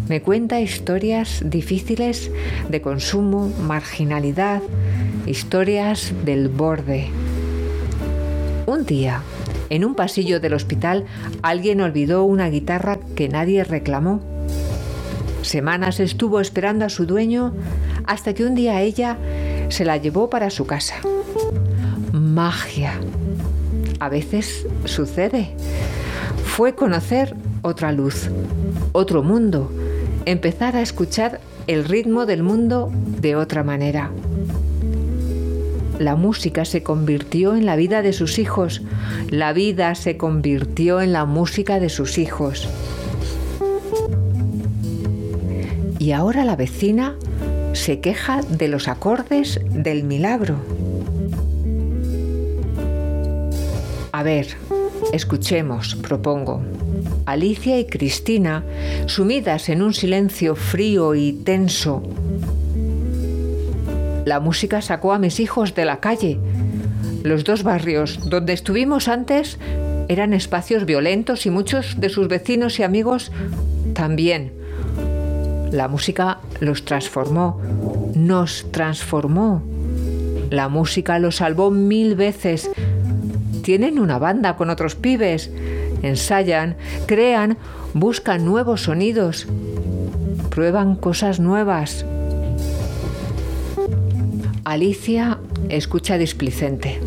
Me cuenta historias difíciles de consumo, marginalidad, historias del borde. Un día, en un pasillo del hospital, alguien olvidó una guitarra que nadie reclamó. Semanas estuvo esperando a su dueño hasta que un día ella se la llevó para su casa. Magia. A veces sucede. Fue conocer otra luz, otro mundo, empezar a escuchar el ritmo del mundo de otra manera. La música se convirtió en la vida de sus hijos, la vida se convirtió en la música de sus hijos. Y ahora la vecina se queja de los acordes del milagro. A ver, escuchemos, propongo. Alicia y Cristina, sumidas en un silencio frío y tenso. La música sacó a mis hijos de la calle. Los dos barrios donde estuvimos antes eran espacios violentos y muchos de sus vecinos y amigos también. La música los transformó, nos transformó. La música los salvó mil veces. Tienen una banda con otros pibes. Ensayan, crean, buscan nuevos sonidos. Prueban cosas nuevas. Alicia escucha displicente.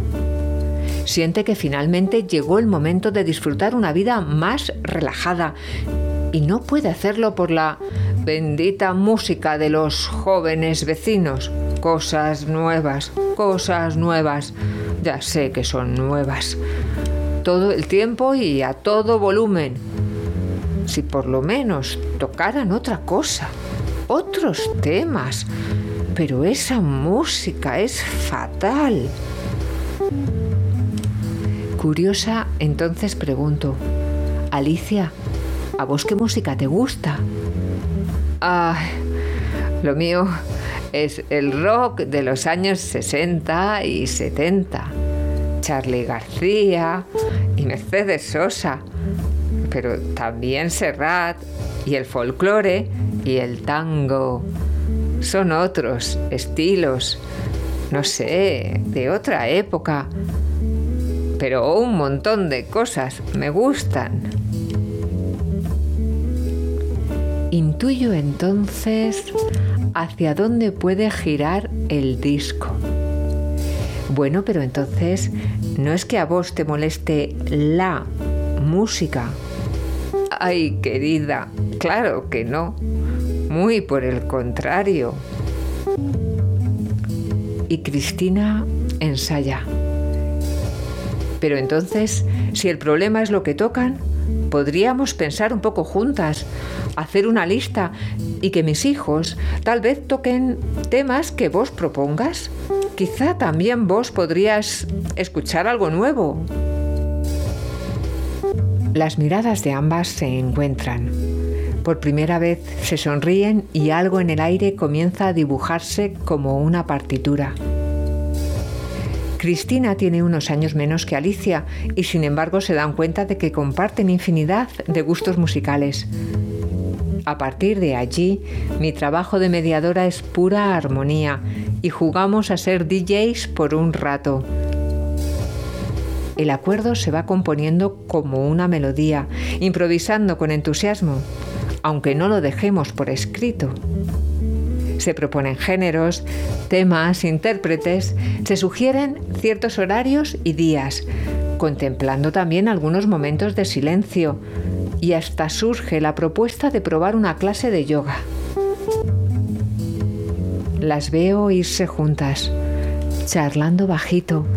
Siente que finalmente llegó el momento de disfrutar una vida más relajada y no puede hacerlo por la bendita música de los jóvenes vecinos. Cosas nuevas, cosas nuevas. Ya sé que son nuevas. Todo el tiempo y a todo volumen. Si por lo menos tocaran otra cosa, otros temas. Pero esa música es fatal. Curiosa, entonces pregunto, Alicia, ¿a vos qué música te gusta? Ay, lo mío es el rock de los años 60 y 70. Charlie García y Mercedes Sosa, pero también Serrat y el folclore y el tango. Son otros estilos, no sé, de otra época, pero un montón de cosas me gustan. Intuyo entonces hacia dónde puede girar el disco. Bueno, pero entonces no es que a vos te moleste la música. Ay, querida, claro que no. Muy por el contrario. Y Cristina ensaya. Pero entonces, si el problema es lo que tocan, podríamos pensar un poco juntas, hacer una lista y que mis hijos tal vez toquen temas que vos propongas. Quizá también vos podrías escuchar algo nuevo. Las miradas de ambas se encuentran. Por primera vez se sonríen y algo en el aire comienza a dibujarse como una partitura. Cristina tiene unos años menos que Alicia y sin embargo se dan cuenta de que comparten infinidad de gustos musicales. A partir de allí, mi trabajo de mediadora es pura armonía y jugamos a ser DJs por un rato. El acuerdo se va componiendo como una melodía, improvisando con entusiasmo, aunque no lo dejemos por escrito. Se proponen géneros, temas, intérpretes, se sugieren ciertos horarios y días, contemplando también algunos momentos de silencio y hasta surge la propuesta de probar una clase de yoga. Las veo irse juntas, charlando bajito,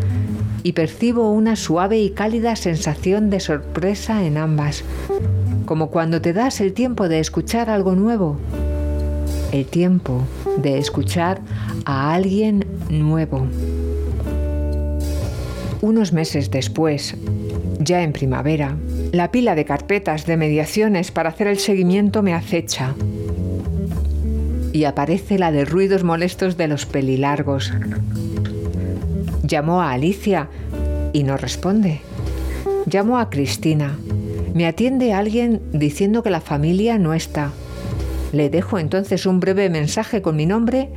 y percibo una suave y cálida sensación de sorpresa en ambas, como cuando te das el tiempo de escuchar algo nuevo, el tiempo de escuchar a alguien nuevo. Unos meses después, ya en primavera, la pila de carpetas de mediaciones para hacer el seguimiento me acecha y aparece la de ruidos molestos de los pelilargos. Llamo a Alicia y no responde. Llamo a Cristina. Me atiende alguien diciendo que la familia no está. Le dejo entonces un breve mensaje con mi nombre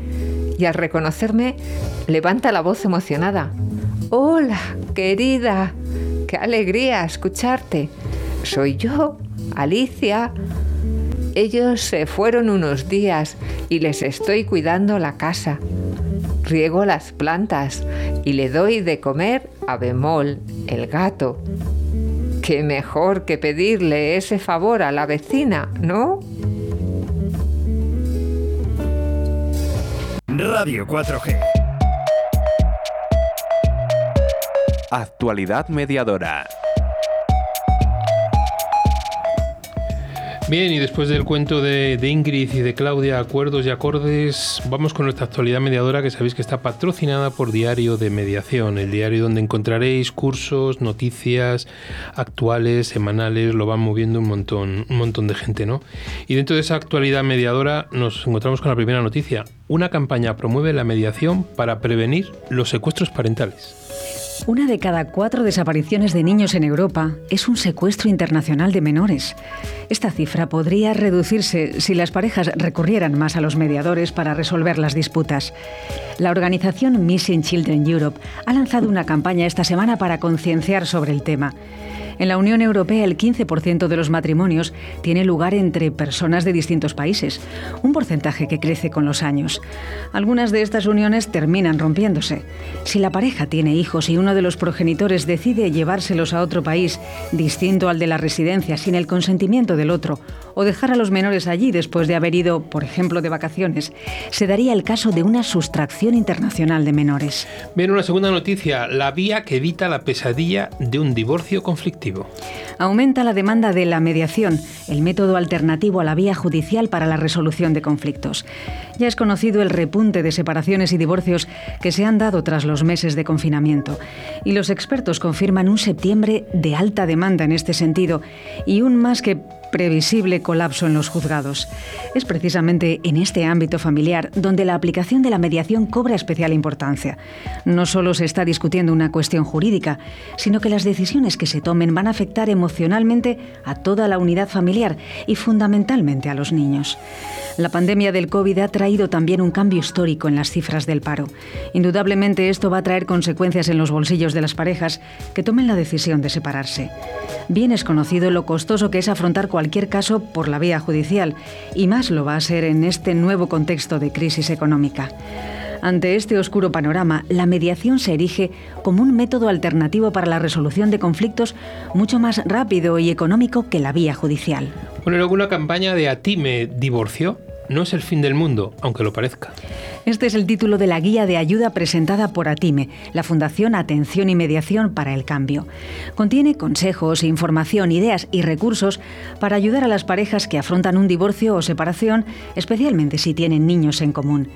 y al reconocerme levanta la voz emocionada. Hola, querida. Qué alegría escucharte. Soy yo, Alicia. Ellos se fueron unos días y les estoy cuidando la casa. Riego las plantas y le doy de comer a Bemol, el gato. Qué mejor que pedirle ese favor a la vecina, ¿no? Radio 4G. Actualidad mediadora. Bien, y después del cuento de, Ingrid y de Claudia, acuerdos y acordes, vamos con nuestra actualidad mediadora que sabéis que está patrocinada por Diario de Mediación, el diario donde encontraréis cursos, noticias actuales, semanales, lo van moviendo un montón, un montón de gente, ¿no? Y dentro de esa actualidad mediadora nos encontramos con la primera noticia. Una campaña promueve la mediación para prevenir los secuestros parentales. Una de cada cuatro desapariciones de niños en Europa es un secuestro internacional de menores. Esta cifra podría reducirse si las parejas recurrieran más a los mediadores para resolver las disputas. La organización Missing Children Europe ha lanzado una campaña esta semana para concienciar sobre el tema. En la Unión Europea el 15% de los matrimonios tiene lugar entre personas de distintos países, un porcentaje que crece con los años. Algunas de estas uniones terminan rompiéndose. Si la pareja tiene hijos y uno de los progenitores decide llevárselos a otro país distinto al de la residencia sin el consentimiento del otro, o dejar a los menores allí después de haber ido, por ejemplo, de vacaciones, se daría el caso de una sustracción internacional de menores. Bien, una segunda noticia, la vía que evita la pesadilla de un divorcio conflictivo. Aumenta la demanda de la mediación, el método alternativo a la vía judicial para la resolución de conflictos. Ya es conocido el repunte de separaciones y divorcios que se han dado tras los meses de confinamiento. Y los expertos confirman un septiembre de alta demanda en este sentido y un más que previsible colapso en los juzgados. Es precisamente en este ámbito familiar donde la aplicación de la mediación cobra especial importancia. No solo se está discutiendo una cuestión jurídica, sino que las decisiones que se tomen van a afectar emocionalmente a toda la unidad familiar y fundamentalmente a los niños. La pandemia del COVID ha traído también un cambio histórico en las cifras del paro. Indudablemente esto va a traer consecuencias en los bolsillos de las parejas que tomen la decisión de separarse. Bien es conocido lo costoso que es afrontar cualquier caso por la vía judicial, y más lo va a ser en este nuevo contexto de crisis económica. Ante este oscuro panorama, la mediación se erige como un método alternativo para la resolución de conflictos mucho más rápido y económico que la vía judicial. Bueno, luego campaña de Atime divorcio no es el fin del mundo, aunque lo parezca. Este es el título de la guía de ayuda presentada por Atime, la Fundación Atención y Mediación para el Cambio. Contiene consejos, información, ideas y recursos para ayudar a las parejas que afrontan un divorcio o separación, especialmente si tienen niños en común.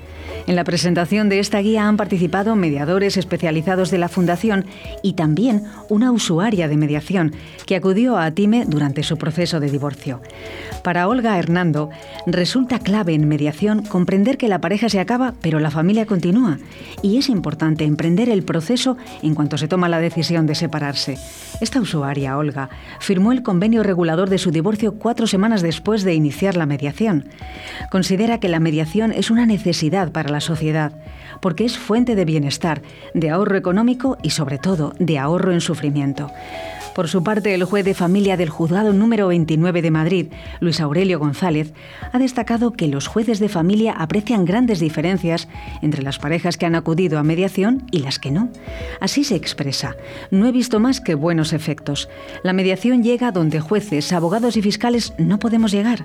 En la presentación de esta guía han participado mediadores especializados de la Fundación y también una usuaria de mediación que acudió a Atime durante su proceso de divorcio. Para Olga Hernando, resulta clave en mediación comprender que la pareja se acaba, pero la familia continúa. Y es importante emprender el proceso en cuanto se toma la decisión de separarse. Esta usuaria, Olga, firmó el convenio regulador de su divorcio cuatro semanas después de iniciar la mediación. Considera que la mediación es una necesidad para la sociedad, porque es fuente de bienestar, de ahorro económico y sobre todo de ahorro en sufrimiento. Por su parte, el juez de familia del juzgado número 29 de Madrid, Luis Aurelio González, ha destacado que los jueces de familia aprecian grandes diferencias entre las parejas que han acudido a mediación y las que no. Así se expresa. No he visto más que buenos efectos. La mediación llega donde jueces, abogados y fiscales no podemos llegar.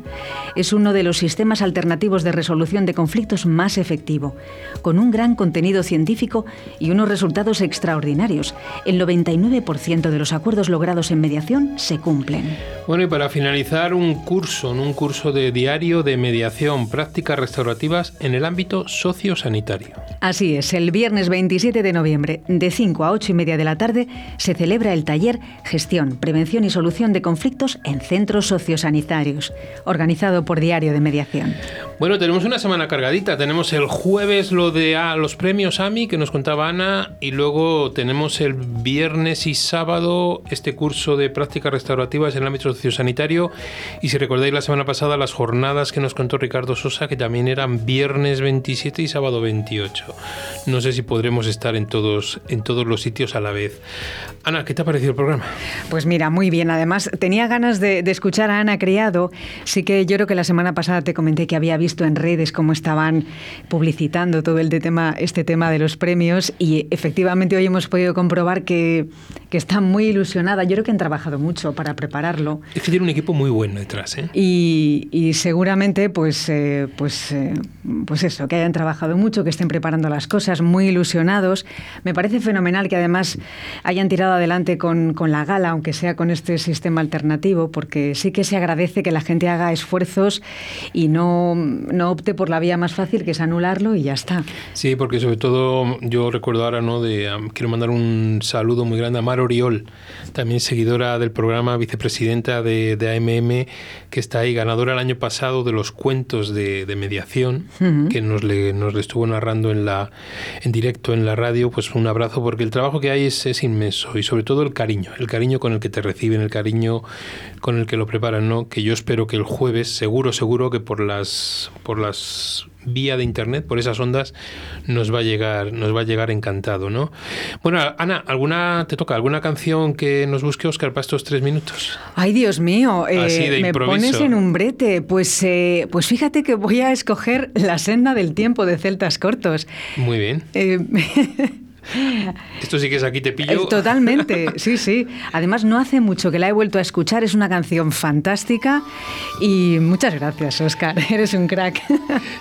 Es uno de los sistemas alternativos de resolución de conflictos más efectivo, con un gran contenido científico y unos resultados extraordinarios. El 99% de los acuerdos logrados en mediación se cumplen. Bueno, y para finalizar, un curso, un curso de diario de mediación, prácticas restaurativas en el ámbito sociosanitario. Así es, el viernes 27 de noviembre, de 5 a 8 y media de la tarde, se celebra el taller Gestión, Prevención y Solución de Conflictos en Centros Sociosanitarios, organizado por Diario de Mediación. Bueno, tenemos una semana cargadita. Tenemos el jueves lo de ah, los premios AMI que nos contaba Ana y luego tenemos el viernes y sábado este curso de prácticas restaurativas en el ámbito sociosanitario y si recordáis la semana pasada las jornadas que nos contó Ricardo Sosa que también eran viernes 27 y sábado 28. No sé si podremos estar en todos en todos los sitios a la vez. Ana, ¿qué te ha parecido el programa? Pues mira, muy bien. Además, tenía ganas de, de escuchar a Ana Criado. Sí que yo creo que la semana pasada te comenté que había visto en redes cómo estaban publicitando todo el de tema, este tema de los premios y efectivamente hoy hemos podido comprobar que, que está muy ilusionada. Yo creo que han trabajado mucho para prepararlo. Es que tiene un equipo muy bueno detrás, ¿eh? Y, y seguramente, pues, eh, pues, eh, pues eso, que hayan trabajado mucho, que estén preparando las cosas, muy ilusionados. Me parece fenomenal que además hayan tirado adelante con, con la gala, aunque sea con este sistema alternativo, porque sí que se agradece que la gente haga esfuerzos y no, no opte por la vía más fácil, que es anularlo y ya está. Sí, porque sobre todo yo recuerdo ahora, ¿no? De, um, quiero mandar un saludo muy grande a Mar Oriol, también seguidora del programa, vicepresidenta de, de AMM, que está ahí, ganadora el año pasado de los cuentos de, de mediación, que nos le, nos le estuvo narrando en, la, en directo en la radio. Pues un abrazo, porque el trabajo que hay es, es inmenso y sobre todo el cariño, el cariño con el que te reciben, el cariño con el que lo preparan, ¿no? Que yo espero que el jueves, seguro, seguro que por las, por las vía de internet, por esas ondas, nos va a llegar, nos va a llegar encantado, ¿no? Bueno, Ana, ¿alguna, te toca alguna canción que nos busque Oscar para estos tres minutos? Ay, Dios mío, eh, Así de me pones en un brete. Pues, eh, pues fíjate que voy a escoger La senda del tiempo de Celtas Cortos. Muy bien. Eh, Esto sí que es aquí te pillo. Totalmente, sí, sí. Además, no hace mucho que la he vuelto a escuchar, es una canción fantástica y muchas gracias, Oscar, eres un crack.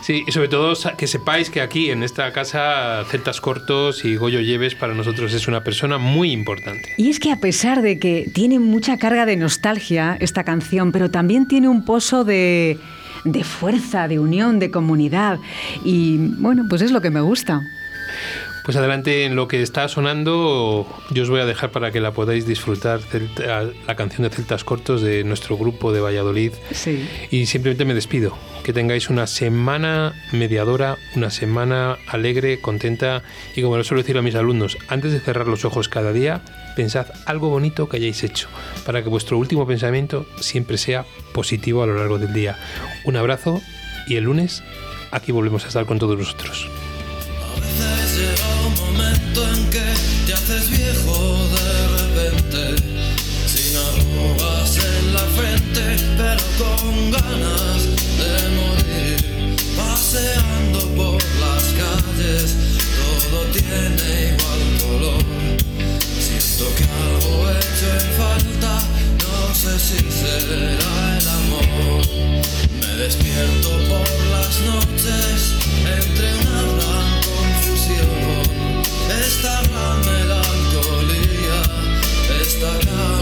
Sí, y sobre todo que sepáis que aquí en esta casa Celtas Cortos y Goyo Lleves para nosotros es una persona muy importante. Y es que a pesar de que tiene mucha carga de nostalgia esta canción, pero también tiene un pozo de, de fuerza, de unión, de comunidad y bueno, pues es lo que me gusta. Pues adelante en lo que está sonando, yo os voy a dejar para que la podáis disfrutar Celta- la canción de Celtas Cortos de nuestro grupo de Valladolid. Sí. Y simplemente me despido. Que tengáis una semana mediadora, una semana alegre, contenta y como lo suelo decir a mis alumnos, antes de cerrar los ojos cada día, pensad algo bonito que hayáis hecho para que vuestro último pensamiento siempre sea positivo a lo largo del día. Un abrazo y el lunes aquí volvemos a estar con todos vosotros. Momento en que te haces viejo de repente, sin arrugas en la frente, pero con ganas de morir, paseando por las calles, todo tiene igual color. Siento que algo he hecho en falta, no sé si será el amor. Me despierto por las noches entre una gran confusión. Esta gran melancolía está acabando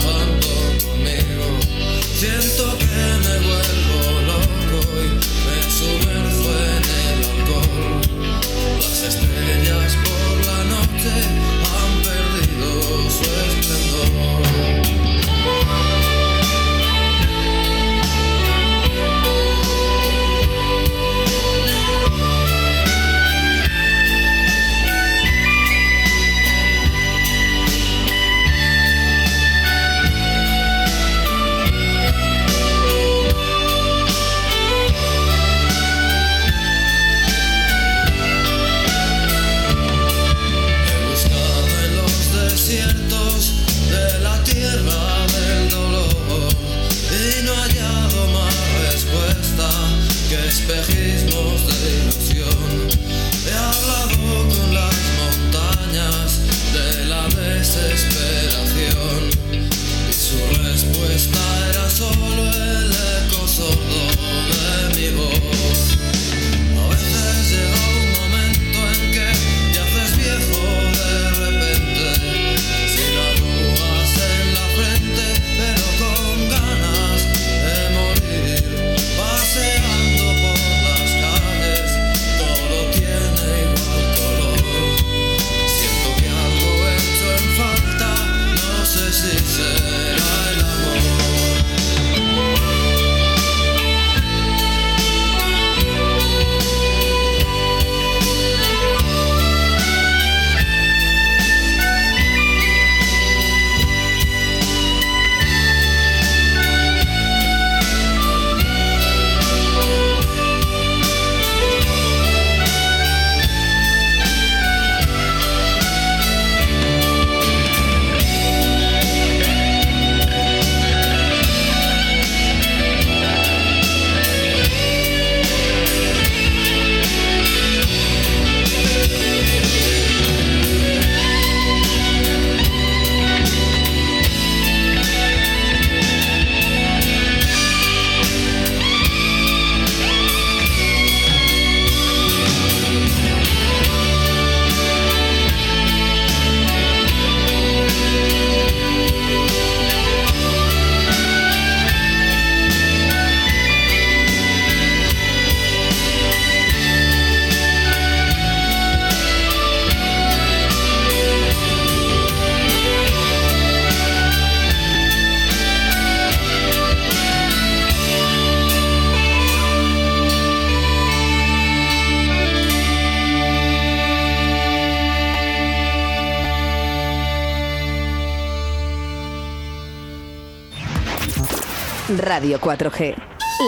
Radio 4G,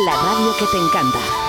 la radio que te encanta.